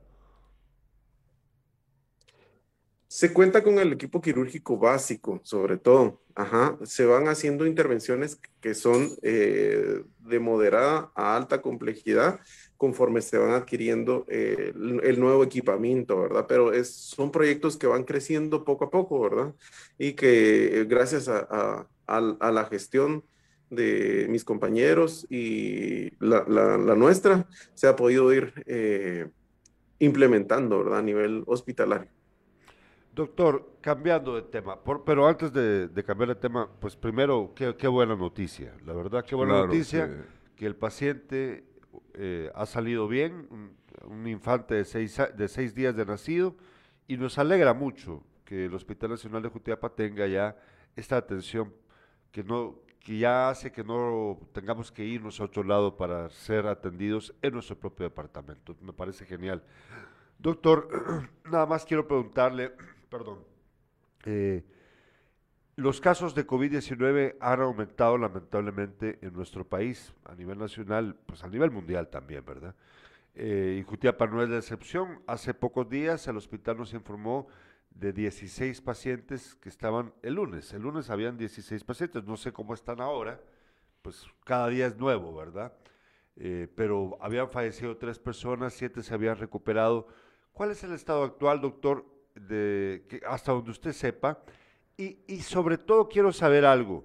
Se cuenta con el equipo quirúrgico básico, sobre todo. Ajá. Se van haciendo intervenciones que son eh, de moderada a alta complejidad conforme se van adquiriendo eh, el, nuevo equipamiento, ¿verdad? Pero es, son proyectos que van creciendo poco a poco, ¿verdad? Y que eh, gracias a, la gestión de mis compañeros y la, la nuestra, se ha podido ir implementando, ¿verdad? A nivel hospitalario. Doctor, cambiando de tema, pero antes de, cambiar de tema, pues primero, qué, buena noticia, la verdad, qué buena noticia que... el paciente eh, ha salido bien, un, infante de seis, de seis días de nacido, y nos alegra mucho que el Hospital Nacional de Jutiapa tenga ya esta atención que no que ya hace que no tengamos que irnos a otro lado para ser atendidos en nuestro propio departamento. Me parece genial. Doctor, (clears throat) nada más quiero preguntarle, perdón. Eh, los casos de COVID-19 han aumentado lamentablemente en nuestro país, a nivel nacional, pues a nivel mundial también, ¿verdad? Eh, y Jutiapa no es la excepción. Hace pocos días el hospital nos informó de 16 pacientes que estaban el lunes. El lunes habían 16 pacientes, no sé cómo están ahora, pues cada día es nuevo, ¿verdad? Eh, pero habían fallecido tres personas, siete se habían recuperado. ¿Cuál es el estado actual, doctor? De, hasta donde usted sepa. Y, y, sobre todo quiero saber algo.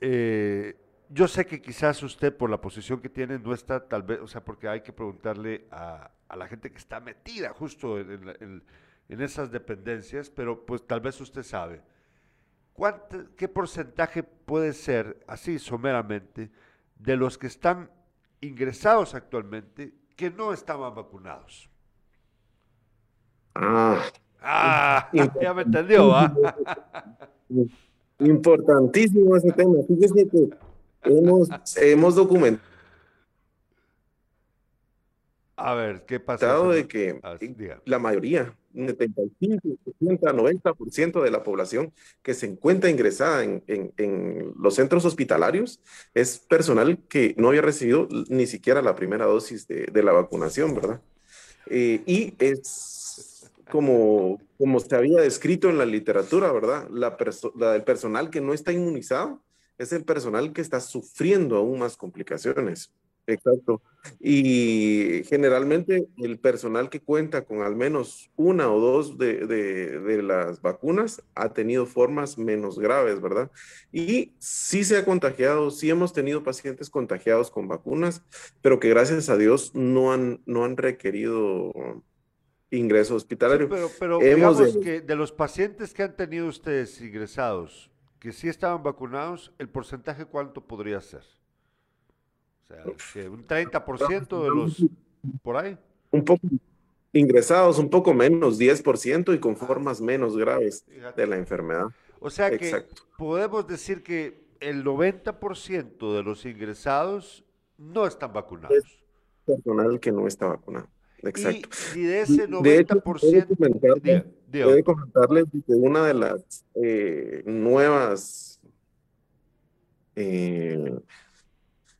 Eh, yo sé que quizás usted, por la posición que tiene, no está tal vez, o sea, porque hay que preguntarle a, a la gente que está metida justo en, en, esas dependencias, pero pues tal vez usted sabe. ¿Cuánto, ¿Qué porcentaje puede ser, así someramente, de los que están ingresados actualmente que no estaban vacunados? Ah, Ah, ya me entendió, ¿ah? (laughs) Importantísimo ese tema. Fíjese que hemos, hemos documentado. A ver, ¿qué pasa? de que la mayoría, 75, 80, 90% de la población que se encuentra ingresada en, en, los centros hospitalarios es personal que no había recibido ni siquiera la primera dosis de, de la vacunación, ¿verdad? Eh, y es como, como se había descrito en la literatura, ¿verdad? La, el personal que no está inmunizado es el personal que está sufriendo aún más complicaciones. Exacto. Y generalmente el personal que cuenta con al menos una o dos de, las vacunas ha tenido formas menos graves, ¿verdad? Y sí se ha contagiado, sí hemos tenido pacientes contagiados con vacunas, pero que gracias a Dios no han, no han requerido ingreso hospitalario. pero pero digamos que de los pacientes que han tenido ustedes ingresados, que sí estaban vacunados, ¿el porcentaje cuánto podría ser? O sea, un 30% de los por ahí. Un poco ingresados, un poco menos, 10% y con formas menos graves de la enfermedad. O sea que podemos decir que el 90% de los ingresados no están vacunados. Es personal que no está vacunado. Exacto. Y, de ese 90%. De comentarles, que una de las eh, nuevas eh,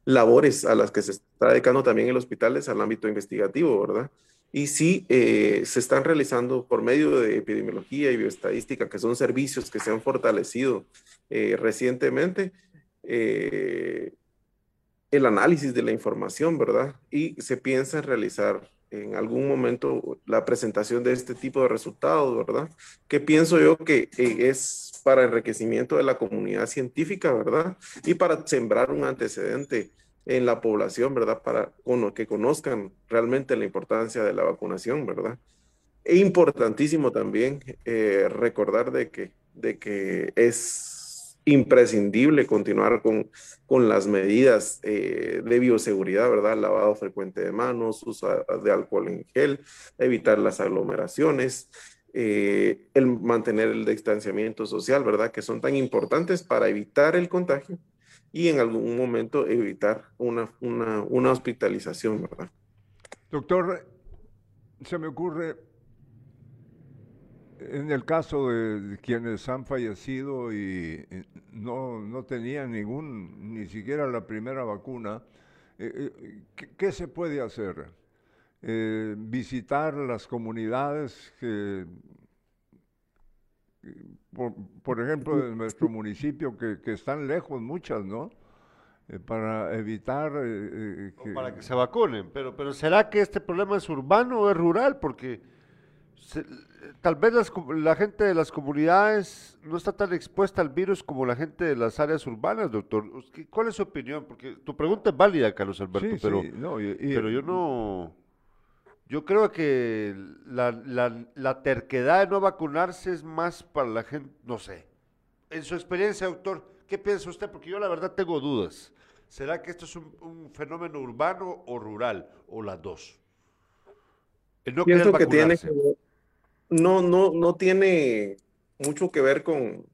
labores a las que se está dedicando también el hospital es al ámbito investigativo, ¿verdad? Y sí, eh, se están realizando por medio de epidemiología y bioestadística, que son servicios que se han fortalecido eh, recientemente, eh, el análisis de la información, ¿verdad? Y se piensa en realizar en algún momento la presentación de este tipo de resultados, ¿verdad? Que pienso yo que es para enriquecimiento de la comunidad científica, ¿verdad? Y para sembrar un antecedente en la población, ¿verdad? Para que conozcan realmente la importancia de la vacunación, ¿verdad? E importantísimo también eh, recordar de que, de que es imprescindible continuar con, con las medidas eh, de bioseguridad, ¿verdad? Lavado frecuente de manos, uso de alcohol en gel, evitar las aglomeraciones, eh, el mantener el distanciamiento social, ¿verdad? Que son tan importantes para evitar el contagio y en algún momento evitar una, una, hospitalización, ¿verdad? Doctor, se me ocurre, en el caso de quienes han fallecido y no, no tenían ningún, ni siquiera la primera vacuna, eh, eh, ¿qué, se puede hacer? Eh, visitar las comunidades que, por, ejemplo, en nuestro municipio, que, están lejos muchas, ¿no? Eh, para evitar eh, que... para que se vacunen, pero, pero ¿será que este problema es urbano o es rural? Porque tal vez la gente de las comunidades no está tan expuesta al virus como la gente de las áreas urbanas, doctor. ¿Cuál es su opinión? Porque tu pregunta es válida, Carlos Alberto, pero, pero yo no... Yo creo que la, la, terquedad de no vacunarse es más para la gente, no sé. En su experiencia, doctor, ¿qué piensa usted? Porque yo la verdad tengo dudas. ¿Será que esto es un, fenómeno urbano o rural? O las dos. no Pienso que tiene, no, no, no tiene mucho que ver con,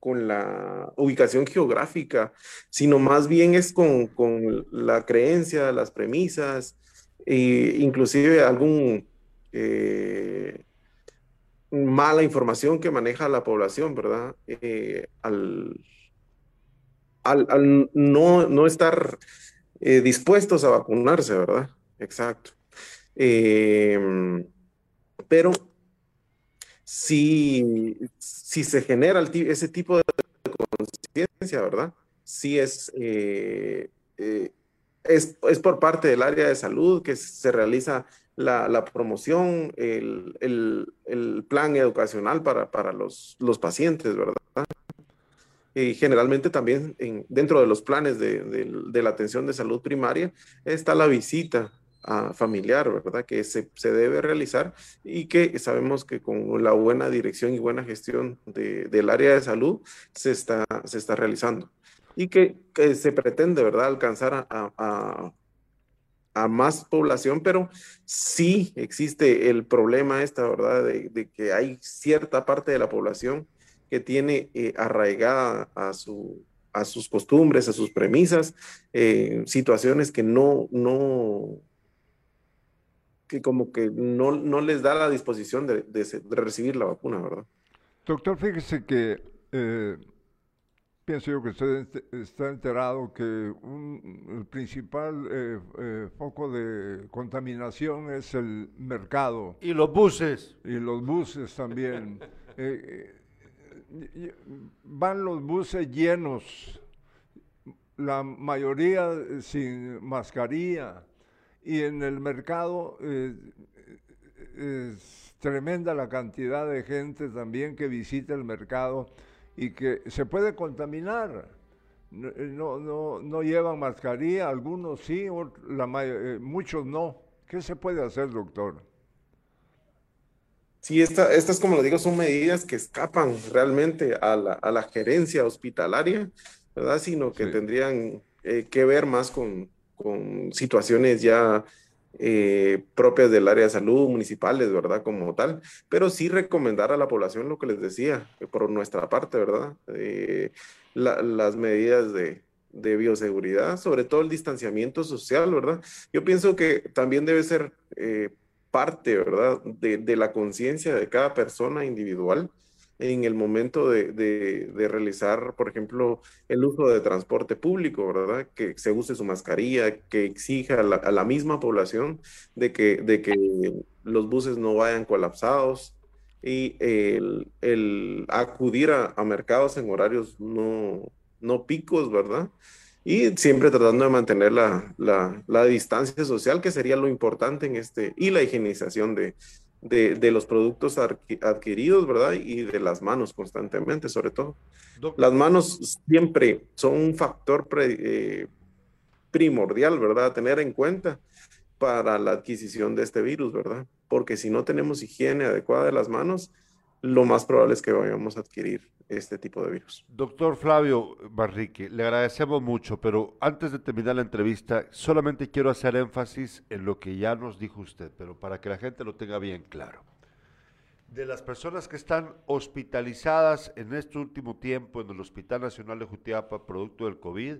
con la ubicación geográfica, sino más bien es con, con la creencia, las premisas, e inclusive algún eh, mala información que maneja la población, ¿verdad? Eh, al, al, no, no, estar eh, dispuestos a vacunarse, ¿verdad? Exacto. Em, pero si, si se genera ese tipo de conciencia, ¿verdad? Sí es es, por parte del área de salud que se realiza la, promoción, el, plan educacional para, los, pacientes, ¿verdad? Y generalmente también dentro de los planes de, la atención de salud primaria está la visita familiar, ¿verdad? Que se, debe realizar y que sabemos que con la buena dirección y buena gestión del área de salud se está, se está realizando y que, se pretende, ¿verdad?, alcanzar a, más población, pero sí existe el problema esta, ¿verdad?, de, que hay cierta parte de la población que tiene eh, arraigada a, su, a sus costumbres, a sus premisas, eh, situaciones que no, no, que como que no, no les da la disposición de, recibir la vacuna, ¿verdad? Doctor, fíjese que eh, Pienso yo que usted está enterado que un, el principal eh, eh, foco de contaminación es el mercado. Y los buses. Y los buses también. (laughs) Eh, van los buses llenos la mayoría sin mascarilla y en el mercado es tremenda la cantidad de gente también que visita el mercado y que se puede contaminar. No, no, no llevan mascarilla, algunos sí, la muchos no. ¿Qué se puede hacer, doctor? Sí, esta, estas, como lo digo, son medidas que escapan realmente a la, a la gerencia hospitalaria, ¿verdad? Sino que tendrían eh, que ver más con, con situaciones ya eh, propias del área de salud, municipales, ¿verdad? Como tal, pero sí recomendar a la población lo que les decía, por nuestra parte, ¿verdad? Eh, las medidas de, de, bioseguridad, sobre todo el distanciamiento social, ¿verdad? Yo pienso que también debe ser parte, ¿verdad?, de, la conciencia de cada persona individual en el momento de, realizar, por ejemplo, el uso de transporte público, ¿verdad? Que se use su mascarilla, que exija a la, misma población de que, de que los buses no vayan colapsados y el, acudir a, a, mercados en horarios no, no picos, ¿verdad? y siempre tratando de mantener la, la, la, distancia social, que sería lo importante en este, y la higienización de, de, de los productos adquiridos, ¿verdad? Y de las manos constantemente, sobre todo. Las manos siempre son un factor eh, primordial, ¿verdad? A tener en cuenta para la adquisición de este virus, ¿verdad? Porque si no tenemos higiene adecuada de las manos, lo más probable es que vayamos a adquirir este tipo de virus. Doctor Flavio Barrique, le agradecemos mucho, pero antes de terminar la entrevista, solamente quiero hacer énfasis en lo que ya nos dijo usted, pero para que la gente lo tenga bien claro. De las personas que están hospitalizadas en este último tiempo en el Hospital Nacional de Jutiapa, producto del COVID,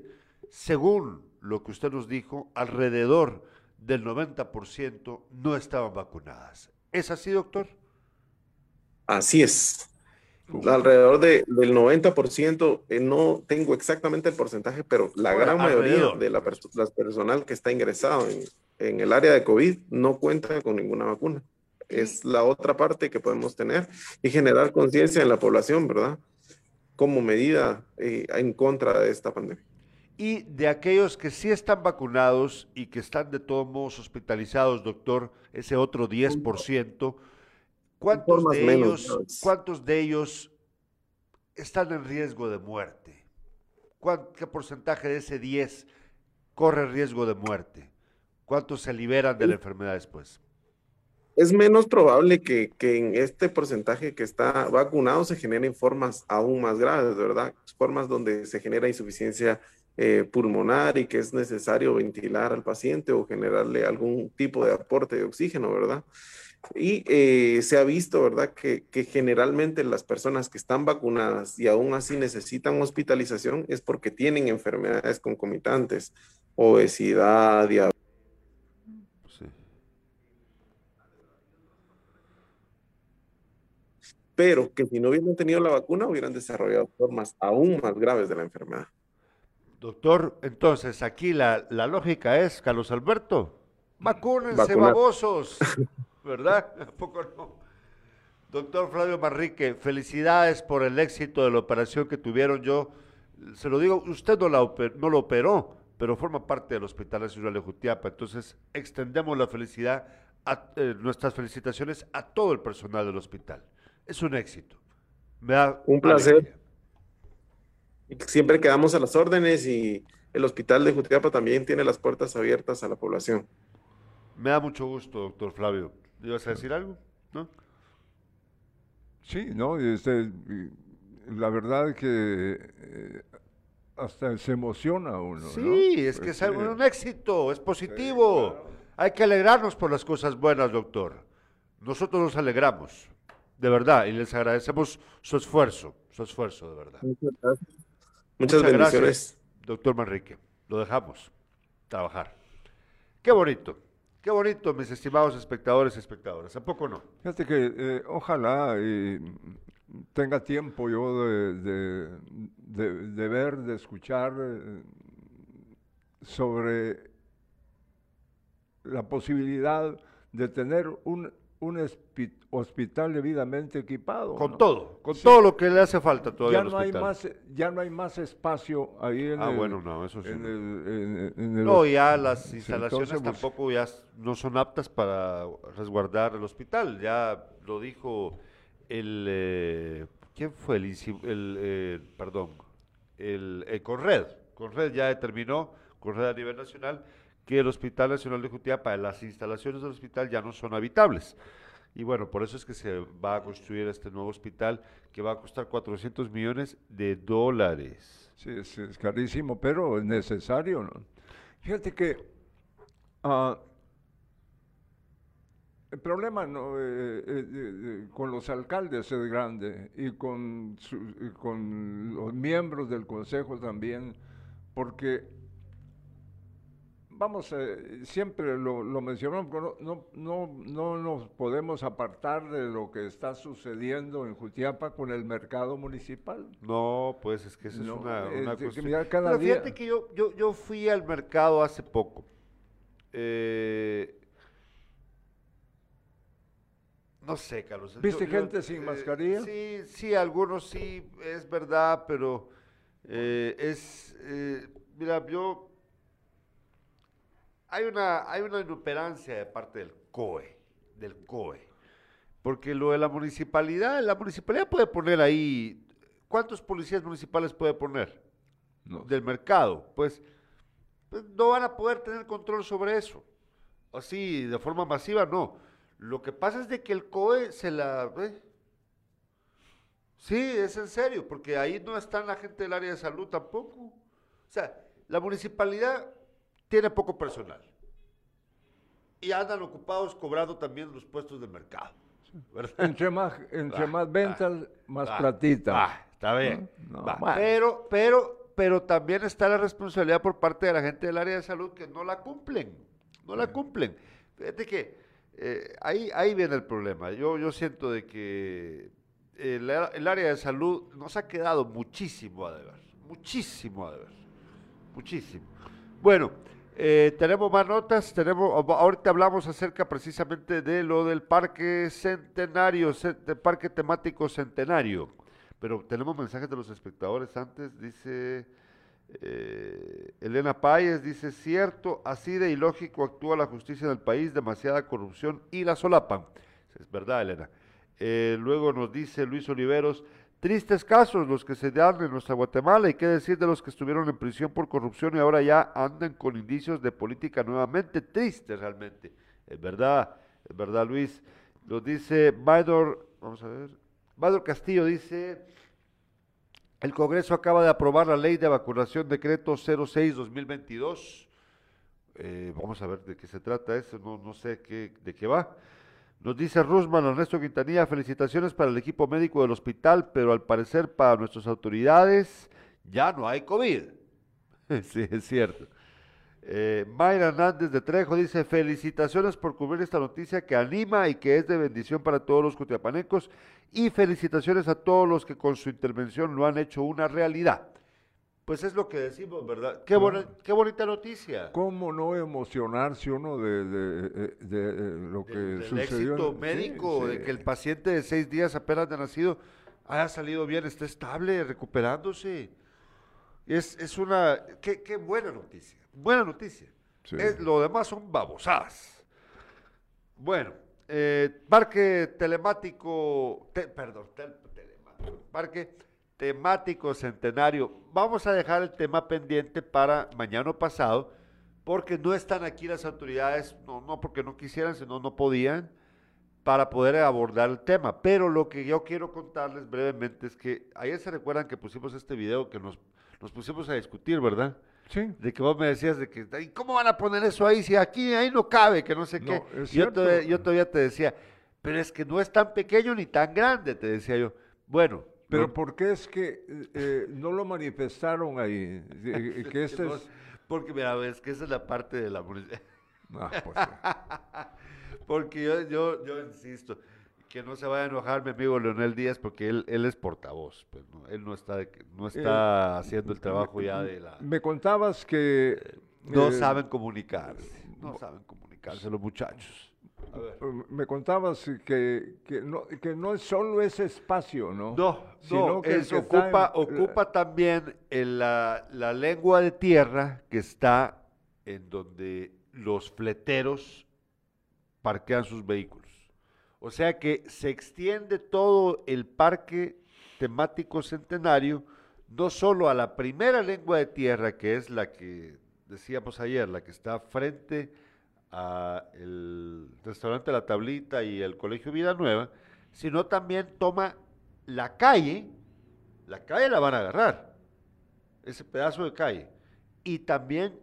según lo que usted nos dijo, alrededor del 90% no estaban vacunadas. ¿Es así, doctor? Así es. Alrededor del 90%, eh, no tengo exactamente el porcentaje, pero la gran mayoría de la personal que está ingresado en, el área de COVID no cuenta con ninguna vacuna. Es la otra parte que podemos tener y generar conciencia en la población, ¿verdad? Como medida eh, en contra de esta pandemia. Y de aquellos que sí están vacunados y que están de todos modos hospitalizados, doctor, ese otro 10%, ¿Cuántos de, ellos, ¿Cuántos de ellos están en riesgo de muerte? ¿Qué porcentaje de ese 10 corre riesgo de muerte? ¿Cuántos se liberan de la enfermedad después? Es menos probable que, en este porcentaje que está vacunado se generen formas aún más graves, ¿verdad? Formas donde se genera insuficiencia eh, pulmonar y que es necesario ventilar al paciente o generarle algún tipo de aporte de oxígeno, ¿verdad? Y eh, se ha visto, ¿verdad?, que, generalmente las personas que están vacunadas y aún así necesitan hospitalización es porque tienen enfermedades concomitantes, obesidad, diabetes. Pero que si no hubieran tenido la vacuna hubieran desarrollado formas aún más graves de la enfermedad. Doctor, entonces aquí la, lógica es, Carlos Alberto, vacúnense, babosos. (laughs) ¿verdad? (laughs) poco no? Doctor Flavio Marrique, felicidades por el éxito de la operación que tuvieron. Yo se lo digo, usted no, la no lo operó, pero forma parte del Hospital Nacional de Jutiapa. Entonces, extendemos la felicidad, a, eh, nuestras felicitaciones a todo el personal del hospital. Es un éxito. Me da un placer. Siempre quedamos a las órdenes y el Hospital de Jutiapa también tiene las puertas abiertas a la población. Me da mucho gusto, doctor Flavio. ¿Ibas a decir algo? ¿No? Sí, no, este, la verdad es que eh, hasta se emociona uno. Sí, es que es un éxito, es positivo. Hay que alegrarnos por las cosas buenas, doctor. Nosotros nos alegramos, de verdad, y les agradecemos su esfuerzo, su esfuerzo, de verdad. Muchas gracias. Muchas, gracias, doctor Manrique. Lo dejamos trabajar. Qué bonito. Qué bonito, mis estimados espectadores y espectadoras. ¿A poco no? Fíjate que eh, ojalá tenga tiempo yo de, ver, de escuchar eh, sobre la posibilidad de tener un, un hospital debidamente equipado. Con todo, con todo lo que le hace falta todavía ya no Hay más, ya no hay más espacio ahí en ah, el... bueno, no, eso sí. En no, ya las instalaciones pues, tampoco ya no son aptas para resguardar el hospital. Ya lo dijo el... Eh, ¿Quién fue el... el eh, perdón, el, el Conred. Conred ya determinó, Conred a nivel nacional, que el Hospital Nacional de Jutiapa, las instalaciones del hospital ya no son habitables. Y bueno, por eso es que se va a construir este nuevo hospital que va a costar 400 millones de dólares. Sí, es, carísimo, pero es necesario, ¿no? Fíjate que uh, el problema eh, eh, eh, con los alcaldes es grande y con los miembros del consejo también, porque vamos, siempre lo, mencionamos, no, no, no, nos podemos apartar de lo que está sucediendo en Jutiapa con el mercado municipal. No, pues es que eso es una, una cuestión. Pero fíjate que yo, yo, yo fui al mercado hace poco. Eh, no sé, Carlos. ¿Viste gente sin eh, mascarilla? Sí, sí, algunos sí, es verdad, pero eh, es, eh, mira, yo, hay una, hay una inoperancia de parte del COE, del COE, porque lo de la municipalidad, la municipalidad puede poner ahí, ¿cuántos policías municipales puede poner? Del mercado, pues, pues no van a poder tener control sobre eso, así, de forma masiva, no lo que pasa es de que el COE se la... Sí, es en serio, porque ahí no está la gente del área de salud tampoco. O sea, la municipalidad tiene poco personal. Y andan ocupados cobrando también los puestos de mercado. Entre más, entre más ventas, más platita. está bien. Pero, pero, pero también está la responsabilidad por parte de la gente del área de salud que no la cumplen. No la cumplen. Fíjate que eh, ahí, ahí viene el problema. Yo, yo siento de que el, área de salud nos ha quedado muchísimo a deber, muchísimo a deber, muchísimo. Bueno, eh, tenemos más notas, tenemos, ahorita hablamos acerca precisamente de lo del parque centenario, del parque temático centenario, pero tenemos mensajes de los espectadores antes, dice... Eh, Elena Páez dice, cierto, así de ilógico actúa la justicia en el país, demasiada corrupción y la solapan. Es verdad, Elena. Eh, luego nos dice Luis Oliveros, tristes casos los que se dan en nuestra Guatemala y qué decir de los que estuvieron en prisión por corrupción y ahora ya andan con indicios de política nuevamente, tristes realmente. Es verdad, es verdad Luis. Nos dice Maidor, vamos a ver, Maidor Castillo dice... El Congreso acaba de aprobar la ley de vacunación decreto 06-2022. Eh, vamos a ver de qué se trata eso, no, no sé qué, de qué va. Nos dice Rusman Ernesto Quintanilla, felicitaciones para el equipo médico del hospital, pero al parecer para nuestras autoridades ya no hay COVID. (laughs) sí, es cierto. Eh, Mayra Hernández de Trejo dice, felicitaciones por cubrir esta noticia que anima y que es de bendición para todos los cutiapanecos y felicitaciones a todos los que con su intervención lo han hecho una realidad. Pues es lo que decimos, ¿verdad? Qué, qué bonita noticia. ¿Cómo no emocionarse uno de, lo que sucedió? éxito médico, de que el paciente de seis días apenas de nacido haya salido bien, esté estable, recuperándose. Es, es una, qué, qué buena noticia. Buena noticia. lo demás son babosadas. Bueno, eh, parque telemático, perdón, parque temático centenario. Vamos a dejar el tema pendiente para mañana pasado, porque no están aquí las autoridades, no, no porque no quisieran, sino no podían, para poder abordar el tema. Pero lo que yo quiero contarles brevemente es que ayer se recuerdan que pusimos este video que nos, nos pusimos a discutir, ¿verdad? De que vos me decías de que, ¿cómo van a poner eso ahí? Si aquí, ahí no cabe, que no sé qué. Yo todavía, yo todavía te decía, pero es que no es tan pequeño ni tan grande, te decía yo. Bueno. Pero ¿por qué es que eh, no lo manifestaron ahí? (laughs) que este Porque, mira, es que esa es la parte de la... Ah, pues (laughs) porque yo, yo, yo insisto, que no se vaya a enojar mi amigo Leonel Díaz porque él, él es portavoz, pues, él no está, no está eh, haciendo el trabajo ya de la... Me contabas que... no eh, saben comunicarse, no saben comunicarse los muchachos. Me contabas que, que, no, que no es solo ese espacio, ¿no? No, Sino que ocupa, ocupa también la, la lengua de tierra que está en donde los fleteros parquean sus vehículos. O sea que se extiende todo el parque temático centenario, no solo a la primera lengua de tierra, que es la que decíamos ayer, la que está frente el restaurante La Tablita y el Colegio Vida Nueva, sino también toma la calle, la calle la van a agarrar, ese pedazo de calle, y también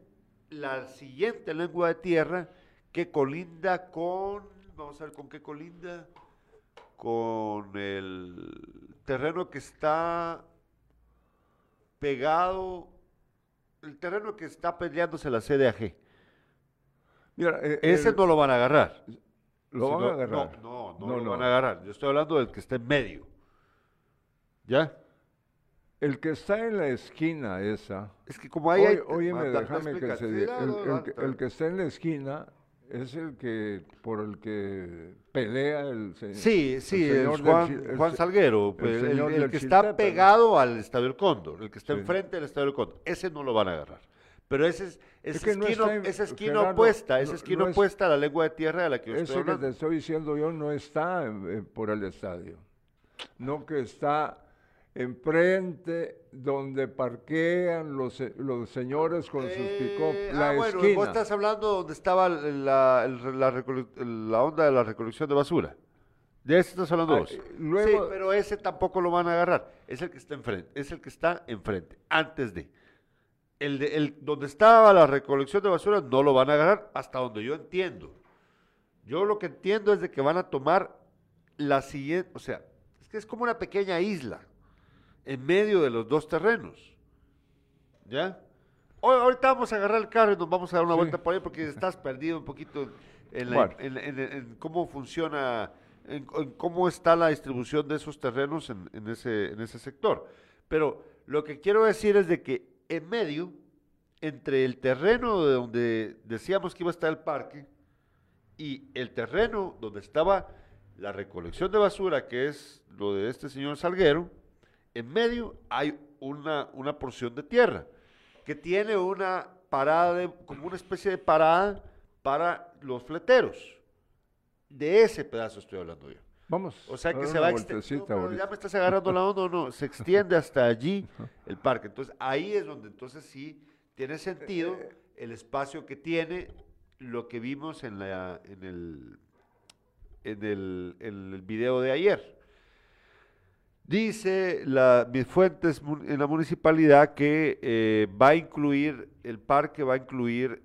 la siguiente lengua de tierra que colinda con, vamos a ver con qué colinda, con el terreno que está pegado, el terreno que está peleándose la CDAG. Eh, Ese no lo van a agarrar. ¿Lo van a agarrar? No, no, no, lo van a agarrar. Yo estoy hablando del que está en medio. ¿Ya? El que está en la esquina esa. Es que como hay. déjame que se diga. El, que está en la esquina es el que por el que pelea el señor. Sí, sí, Juan, Salguero, el, que está pegado al Estadio del Cóndor, el que está enfrente del Estadio del Cóndor. Ese no lo van a agarrar. Pero ese es, esa esquina, opuesta, esa esquina opuesta a la lengua de tierra de la que yo estoy hablando. que te estoy diciendo yo no está eh, por el estadio, no que está enfrente donde parquean los, los señores con sus pick-up, eh, la ah, bueno, vos estás hablando donde estaba la, la, onda de la recolección de basura. De ese estás hablando ah, vos. Eh, sí, pero ese tampoco lo van a agarrar. Es el que está enfrente, es el que está enfrente, antes de el, el, donde estaba la recolección de basura no lo van a agarrar hasta donde yo entiendo. Yo lo que entiendo es de que van a tomar la siguiente, o sea, es que es como una pequeña isla en medio de los dos terrenos. ¿Ya? Hoy, ahorita vamos a agarrar el carro y nos vamos a dar una vuelta por ahí porque estás (laughs) perdido un poquito en, cómo funciona, en, cómo está la distribución de esos terrenos en, ese, en ese sector. Pero lo que quiero decir es de que en medio, entre el terreno de donde decíamos que iba a estar el parque y el terreno donde estaba la recolección de basura, que es lo de este señor Salguero, en medio hay una, una porción de tierra que tiene una parada, como una especie de parada para los fleteros. De ese pedazo estoy hablando yo. Vamos. O sea que se va a extender. ya me estás agarrando la onda, no, se extiende hasta allí (laughs) el parque. Entonces ahí es donde entonces sí tiene sentido eh, eh. el espacio que tiene lo que vimos en, la, en, el, en, el, en el video de ayer. Dice la, mis fuentes en la municipalidad que eh, va a incluir, el parque va a incluir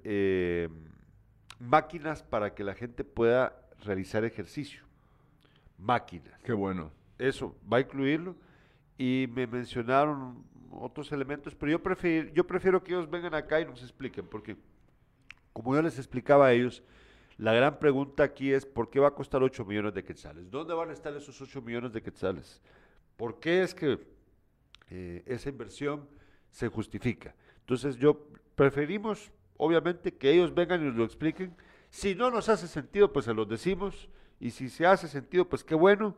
máquinas para que la gente pueda realizar ejercicio máquinas. Qué bueno. Eso, va a incluirlo. Y me mencionaron otros elementos, pero yo prefiero, yo prefiero que ellos vengan acá y nos expliquen, porque como yo les explicaba a ellos, la gran pregunta aquí es ¿por qué va a costar 8 millones de quetzales? ¿Dónde van a estar esos 8 millones de quetzales? ¿Por qué es que eh, esa inversión se justifica? Entonces yo preferimos, obviamente, que ellos vengan y nos lo expliquen. Si no nos hace sentido, pues se los decimos y si se hace sentido, pues qué bueno.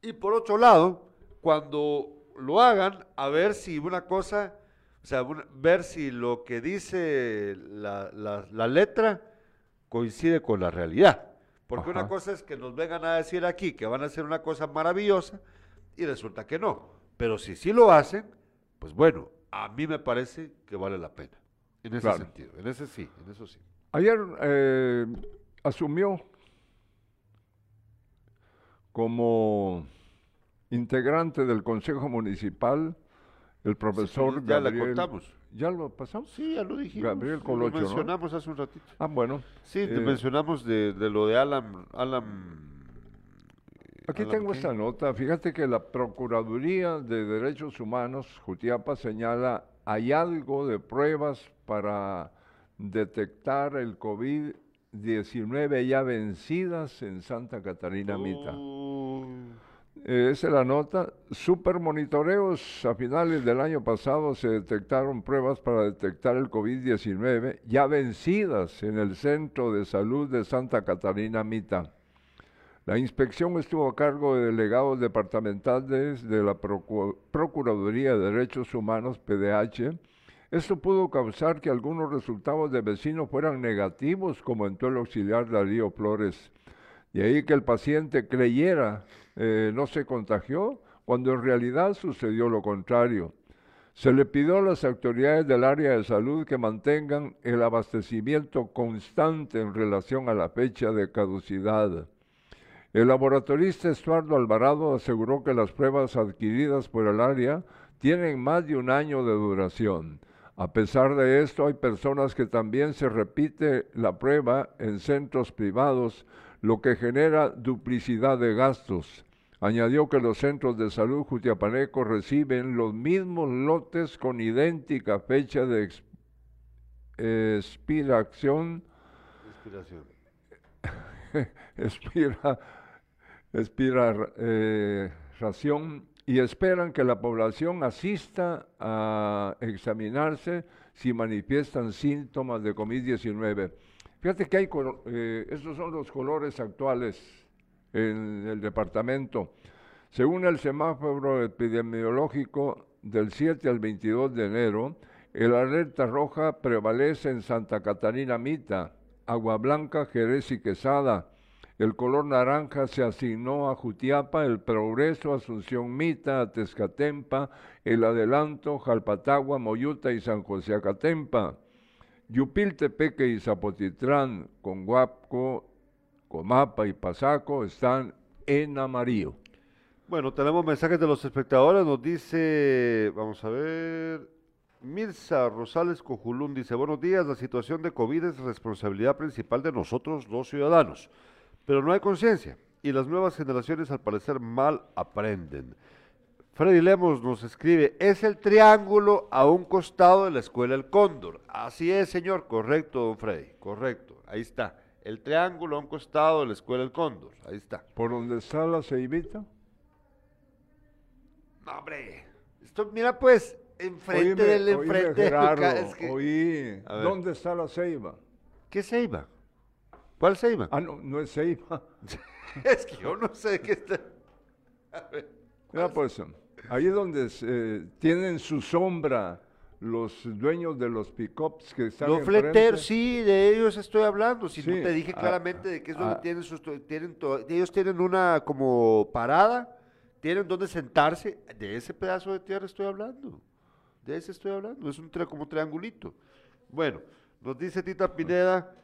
Y por otro lado, cuando lo hagan, a ver si una cosa, o sea, ver si lo que dice la, la, letra coincide con la realidad. Porque una cosa es que nos vengan a decir aquí que van a hacer una cosa maravillosa y resulta que no. Pero si sí lo hacen, pues bueno, a mí me parece que vale la pena. En ese sentido, en ese sí, en eso sí. Ayer eh, asumió como integrante del Consejo Municipal, el profesor ya Gabriel. contamos. ¿Ya lo pasamos? Sí, ya lo dijimos. Gabriel Colocho, Lo mencionamos hace un ratito. Ah, bueno. Sí, eh, mencionamos de, lo de Alan. Alan Aquí tengo esta nota. Fíjate que la Procuraduría de Derechos Humanos, Jutiapa, señala hallazgo de pruebas para detectar el COVID 19 ya vencidas en Santa Catarina Mita. eh, esa es la nota. Supermonitoreos a finales del año pasado se detectaron pruebas para detectar el COVID-19 ya vencidas en el Centro de Salud de Santa Catarina Mita. La inspección estuvo a cargo de delegados departamentales de la Procuraduría de Derechos Humanos, PDH. Esto pudo causar que algunos resultados de vecinos fueran negativos, comentó el auxiliar Darío Flores. De ahí que el paciente creyera eh, no se contagió, cuando en realidad sucedió lo contrario. Se le pidió a las autoridades del área de salud que mantengan el abastecimiento constante en relación a la fecha de caducidad. El laboratorista Estuardo Alvarado aseguró que las pruebas adquiridas por el área tienen más de un año de duración. A pesar de esto, hay personas que también se repite la prueba en centros privados, lo que genera duplicidad de gastos. Añadió que los centros de salud Jutiapaneco reciben los mismos lotes con idéntica fecha de expiración. Expiración. (laughs) expira expira eh, ración y esperan que la población asista a examinarse si manifiestan síntomas de COVID-19. Fíjate que hay, eh, estos son los colores actuales en el departamento. Según el semáforo epidemiológico del 7 al 22 de enero, el alerta roja prevalece en Santa Catarina Mita, Agua Blanca, Jerez y Quesada, el color naranja se asignó a Jutiapa, el Progreso, Asunción Mita, Tezcatempa, el Adelanto, Jalpatagua, Moyuta y San José Acatempa. Yupil, Tepeque y Zapotitlán, Conguapco, Comapa y Pasaco están en amarillo. Bueno, tenemos mensajes de los espectadores. Nos dice, vamos a ver, Mirza Rosales Cojulún dice, buenos días, la situación de COVID es responsabilidad principal de nosotros los ciudadanos. Pero no hay conciencia y las nuevas generaciones al parecer mal aprenden. Freddy Lemos nos escribe, es el triángulo a un costado de la escuela El Cóndor. Así es, señor, correcto, don Freddy, correcto, ahí está. El triángulo a un costado de la escuela El Cóndor, ahí está. ¿Por dónde está la ceibita? No, hombre, esto, mira pues, enfrente del enfrente. Gerardo, oí, ¿dónde está la ceiba? ¿Qué ceiba? ¿Cuál Ceiba? Ah, no, no es Ceiba. (laughs) (laughs) es que yo no sé qué está. Mira, pues, ahí es donde eh, tienen su sombra los dueños de los pickups que están Los fleteros, sí, de ellos estoy hablando. Si no te dije ah, claramente de que es donde ah. tienen sus. Tienen ellos tienen una como parada, tienen donde sentarse. De ese pedazo de tierra estoy hablando. De ese estoy hablando. Es un como triangulito. Bueno, nos dice Tita Pineda.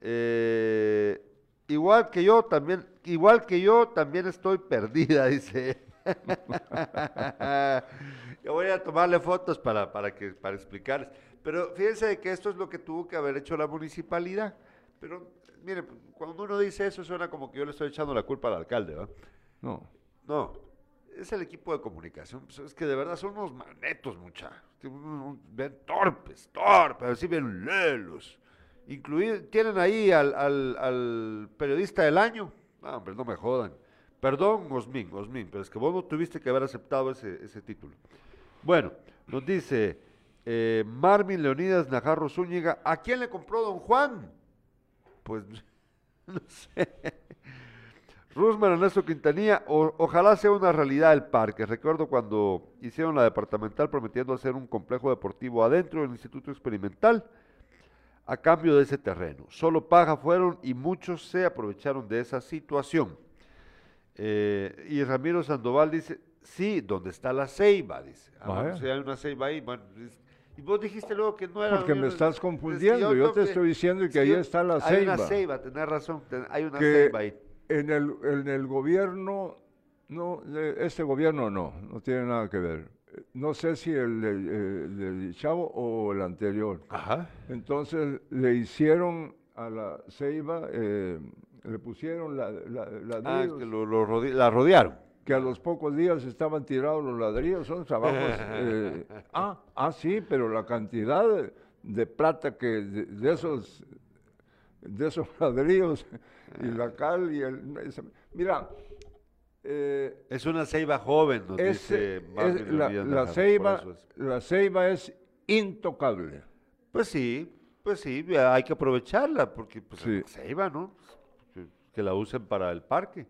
Eh, igual que yo también, igual que yo también estoy (laughs) perdida, dice. (laughs) yo voy a tomarle fotos para, para, que, para explicarles. Pero fíjense que esto es lo que tuvo que haber hecho la municipalidad. Pero, mire, cuando uno dice eso suena como que yo le estoy echando la culpa al alcalde. No. No, es el equipo de comunicación. Pues es que de verdad son unos manetos, muchachos. Ven torpes, torpes, así ven lelos. Incluir, tienen ahí al, periodista del año. No, hombre, no me jodan. Perdón, Osmin, Osmin, pero es que vos no tuviste que haber aceptado ese, título. Bueno, nos dice eh, Marvin Leonidas Najarro Zúñiga, ¿a quién le compró don Juan? Pues, (laughs) no sé. Rusman Ernesto Quintanilla, ojalá sea una realidad el parque. Recuerdo cuando hicieron la departamental prometiendo hacer un complejo deportivo adentro del Instituto Experimental a cambio de ese terreno. Solo paja fueron y muchos se aprovecharon de esa situación. Eh, y Ramiro Sandoval dice, sí, ¿dónde está la ceiba? Dice, ah, si hay una ceiba ahí. y vos dijiste luego que no era... Porque me estás confundiendo, yo, te estoy diciendo que ahí está la ceiba. Hay una ceiba, tenés razón, hay una ceiba ahí. En el, en el gobierno, no, este gobierno no, no tiene nada que ver no sé si el, del Chavo o el anterior. Ajá. Entonces le hicieron a la Ceiba, eh, le pusieron la, la, ah, que lo, la rodearon. Que a los pocos días estaban tirados los ladrillos, son trabajos. (laughs) Eh, ah, ah, sí, pero la cantidad de, plata que de, esos de esos (laughs) ladrillos y la cal y el. Mira, Eh, es una ceiba joven, nos dice la, ceiba, la ceiba es intocable. Pues sí, pues sí, hay que aprovecharla, porque pues ceiba, ¿no? Que la usen para el parque.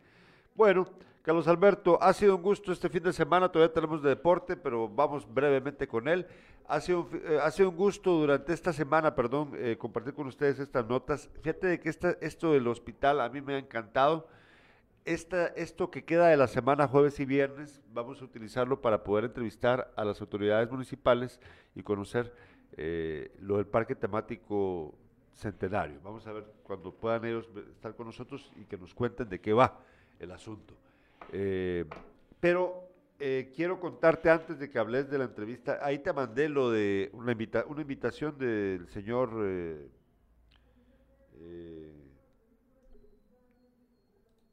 Bueno, Carlos Alberto, ha sido un gusto este fin de semana, todavía tenemos de deporte, pero vamos brevemente con él. Ha sido, eh, ha sido un gusto durante esta semana, perdón, eh, compartir con ustedes estas notas. Fíjate de que esta, esto del hospital a mí me ha encantado. Esto que queda de la semana jueves y viernes, vamos a utilizarlo para poder entrevistar a las autoridades municipales y conocer eh, lo del parque temático centenario. Vamos a ver cuando puedan ellos estar con nosotros y que nos cuenten de qué va el asunto. Eh, pero eh, quiero contarte antes de que hables de la entrevista, ahí te mandé lo de una, una invitación del señor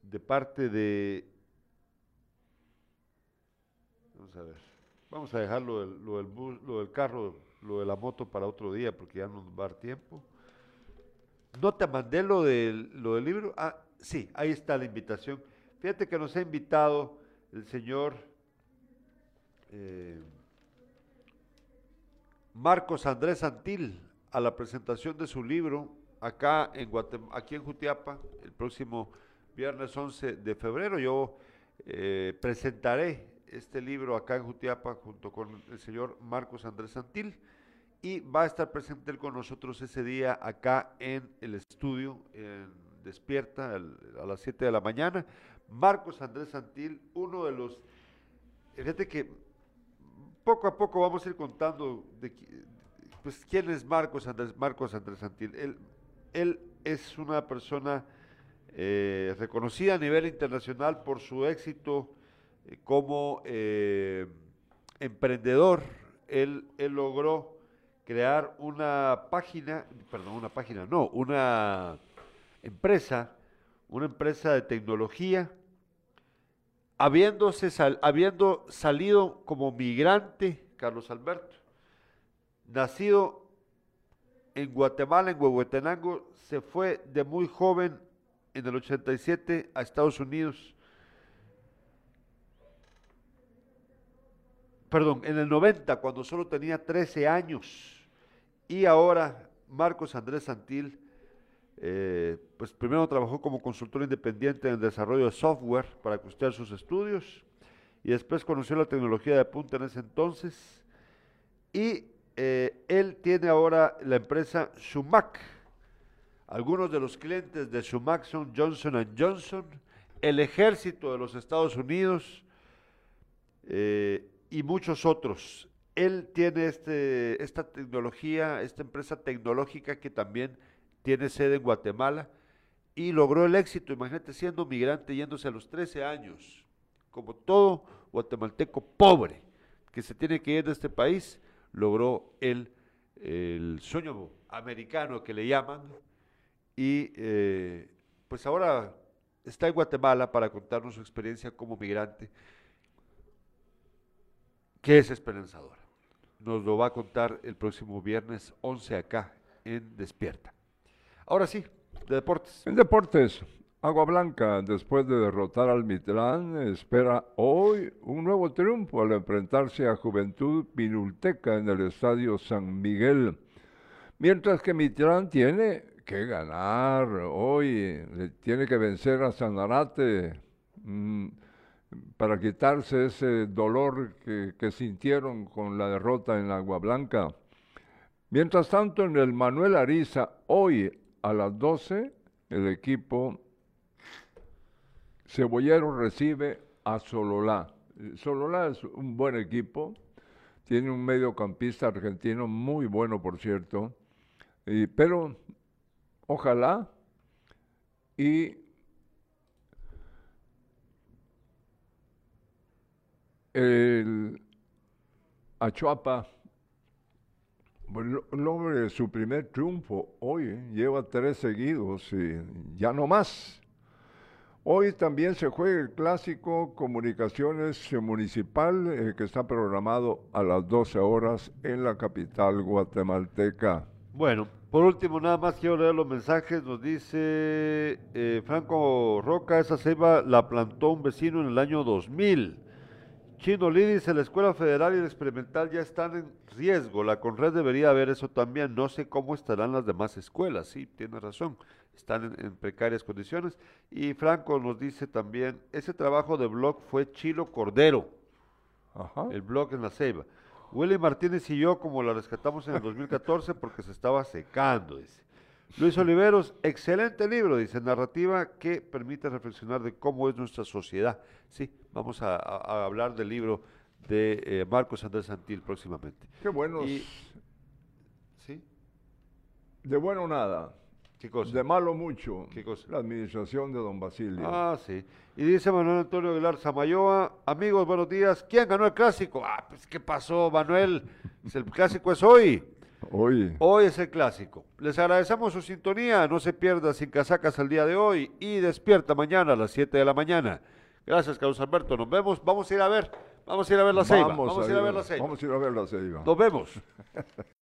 de parte de... Vamos a ver, vamos a dejar lo del, lo del, bus, lo del carro, lo de la moto para otro día porque ya no nos va a dar tiempo. ¿No te mandé lo del, lo del libro? Ah, sí, ahí está la invitación. Fíjate que nos ha invitado el señor eh, Marcos Andrés Santil a la presentación de su libro acá en aquí en Jutiapa el próximo viernes 11 de febrero. Yo eh, presentaré este libro acá en Jutiapa junto con el señor Marcos Andrés Santil y va a estar presente él con nosotros ese día acá en el estudio, Despierta, a las 7 de la mañana. Marcos Andrés Santil, uno de los... Fíjate que poco a poco vamos a ir contando de, pues, quién es Marcos Andrés, Marcos Andrés Santil. Él es una persona eh, reconocida a nivel internacional por su éxito eh, como eh, emprendedor. Él, logró crear una página, perdón, una página, no, una empresa, una empresa de tecnología habiéndose habiendo salido como migrante, Carlos Alberto, nacido en Guatemala, en Huehuetenango, se fue de muy joven en el 87 a Estados Unidos. Perdón, en el 90, cuando solo tenía 13 años. Y ahora Marcos Andrés Santil eh, pues primero trabajó como consultor independiente en el desarrollo de software para costear sus estudios y después conoció la tecnología de punta en ese entonces y eh, él tiene ahora la empresa Sumac. Algunos de los clientes de Sumac son Johnson Johnson, el ejército de los Estados Unidos eh, y muchos otros. Él tiene este, esta tecnología, esta empresa tecnológica que también tiene sede en Guatemala y logró el éxito, imagínate siendo migrante yéndose a los 13 años, como todo guatemalteco pobre que se tiene que ir de este país, logró el sueño americano que le llaman y eh, pues ahora está en Guatemala para contarnos su experiencia como migrante, que es esperanzadora. Nos lo va a contar el próximo viernes 11 acá en Despierta. Ahora sí, de deportes. En deportes, Agua Blanca, después de derrotar al Mitlán, espera hoy un nuevo triunfo al enfrentarse a Juventud Pinulteca en el Estadio San Miguel. Mientras que Mitlán tiene que ganar hoy, tiene que vencer a Sanarate mm, para quitarse ese dolor que, sintieron con la derrota en Agua Blanca. Mientras tanto, en el Manuel Ariza, hoy a las 12 el equipo Cebollero recibe a Sololá. Sololá es un buen equipo, tiene un mediocampista argentino muy bueno, por cierto, pero ojalá y el Achuapa bueno, logre su primer triunfo hoy, ¿eh? lleva tres seguidos y ya no más. Hoy también se juega el clásico Comunicaciones Municipal eh, que está programado a las 12 horas en la capital guatemalteca. Bueno, por último, nada más quiero leer los mensajes. Nos dice eh, Franco Roca, esa ceiba la plantó un vecino en el año 2000. Chino Lee dice, la Escuela Federal y la Experimental ya están en riesgo. La Conred debería haber eso también. No sé cómo estarán las demás escuelas. Sí, tiene razón. Están en, precarias condiciones. Y Franco nos dice también, ese trabajo de blog fue Chilo Cordero. El blog en la ceiba. Willy Martínez y yo, como la rescatamos en el 2014 porque se estaba secando, dice. Luis Oliveros, excelente libro, dice, narrativa que permite reflexionar de cómo es nuestra sociedad. Sí, vamos a, hablar del libro de eh, Marcos Andrés Santil próximamente. Qué bueno. ¿Sí? De bueno nada. ¿Qué cosa? De malo mucho. ¿Qué cosa? La administración de don Basilio. Ah, sí. Y dice Manuel Antonio Aguilar Samayoa, amigos, buenos días. ¿Quién ganó el clásico? Ah, pues ¿qué pasó, Manuel? el clásico es hoy. Hoy. Hoy es el clásico. Les agradecemos su sintonía. No se pierda sin casacas el día de hoy y despierta mañana a las 7 de la mañana. Gracias, Carlos Alberto. Nos vemos. Vamos a ir a ver. Vamos a ir a ver la ceiba. Vamos, a ir a ver la ceiba. Vamos a ir a ver la ceiba. Nos vemos. (laughs)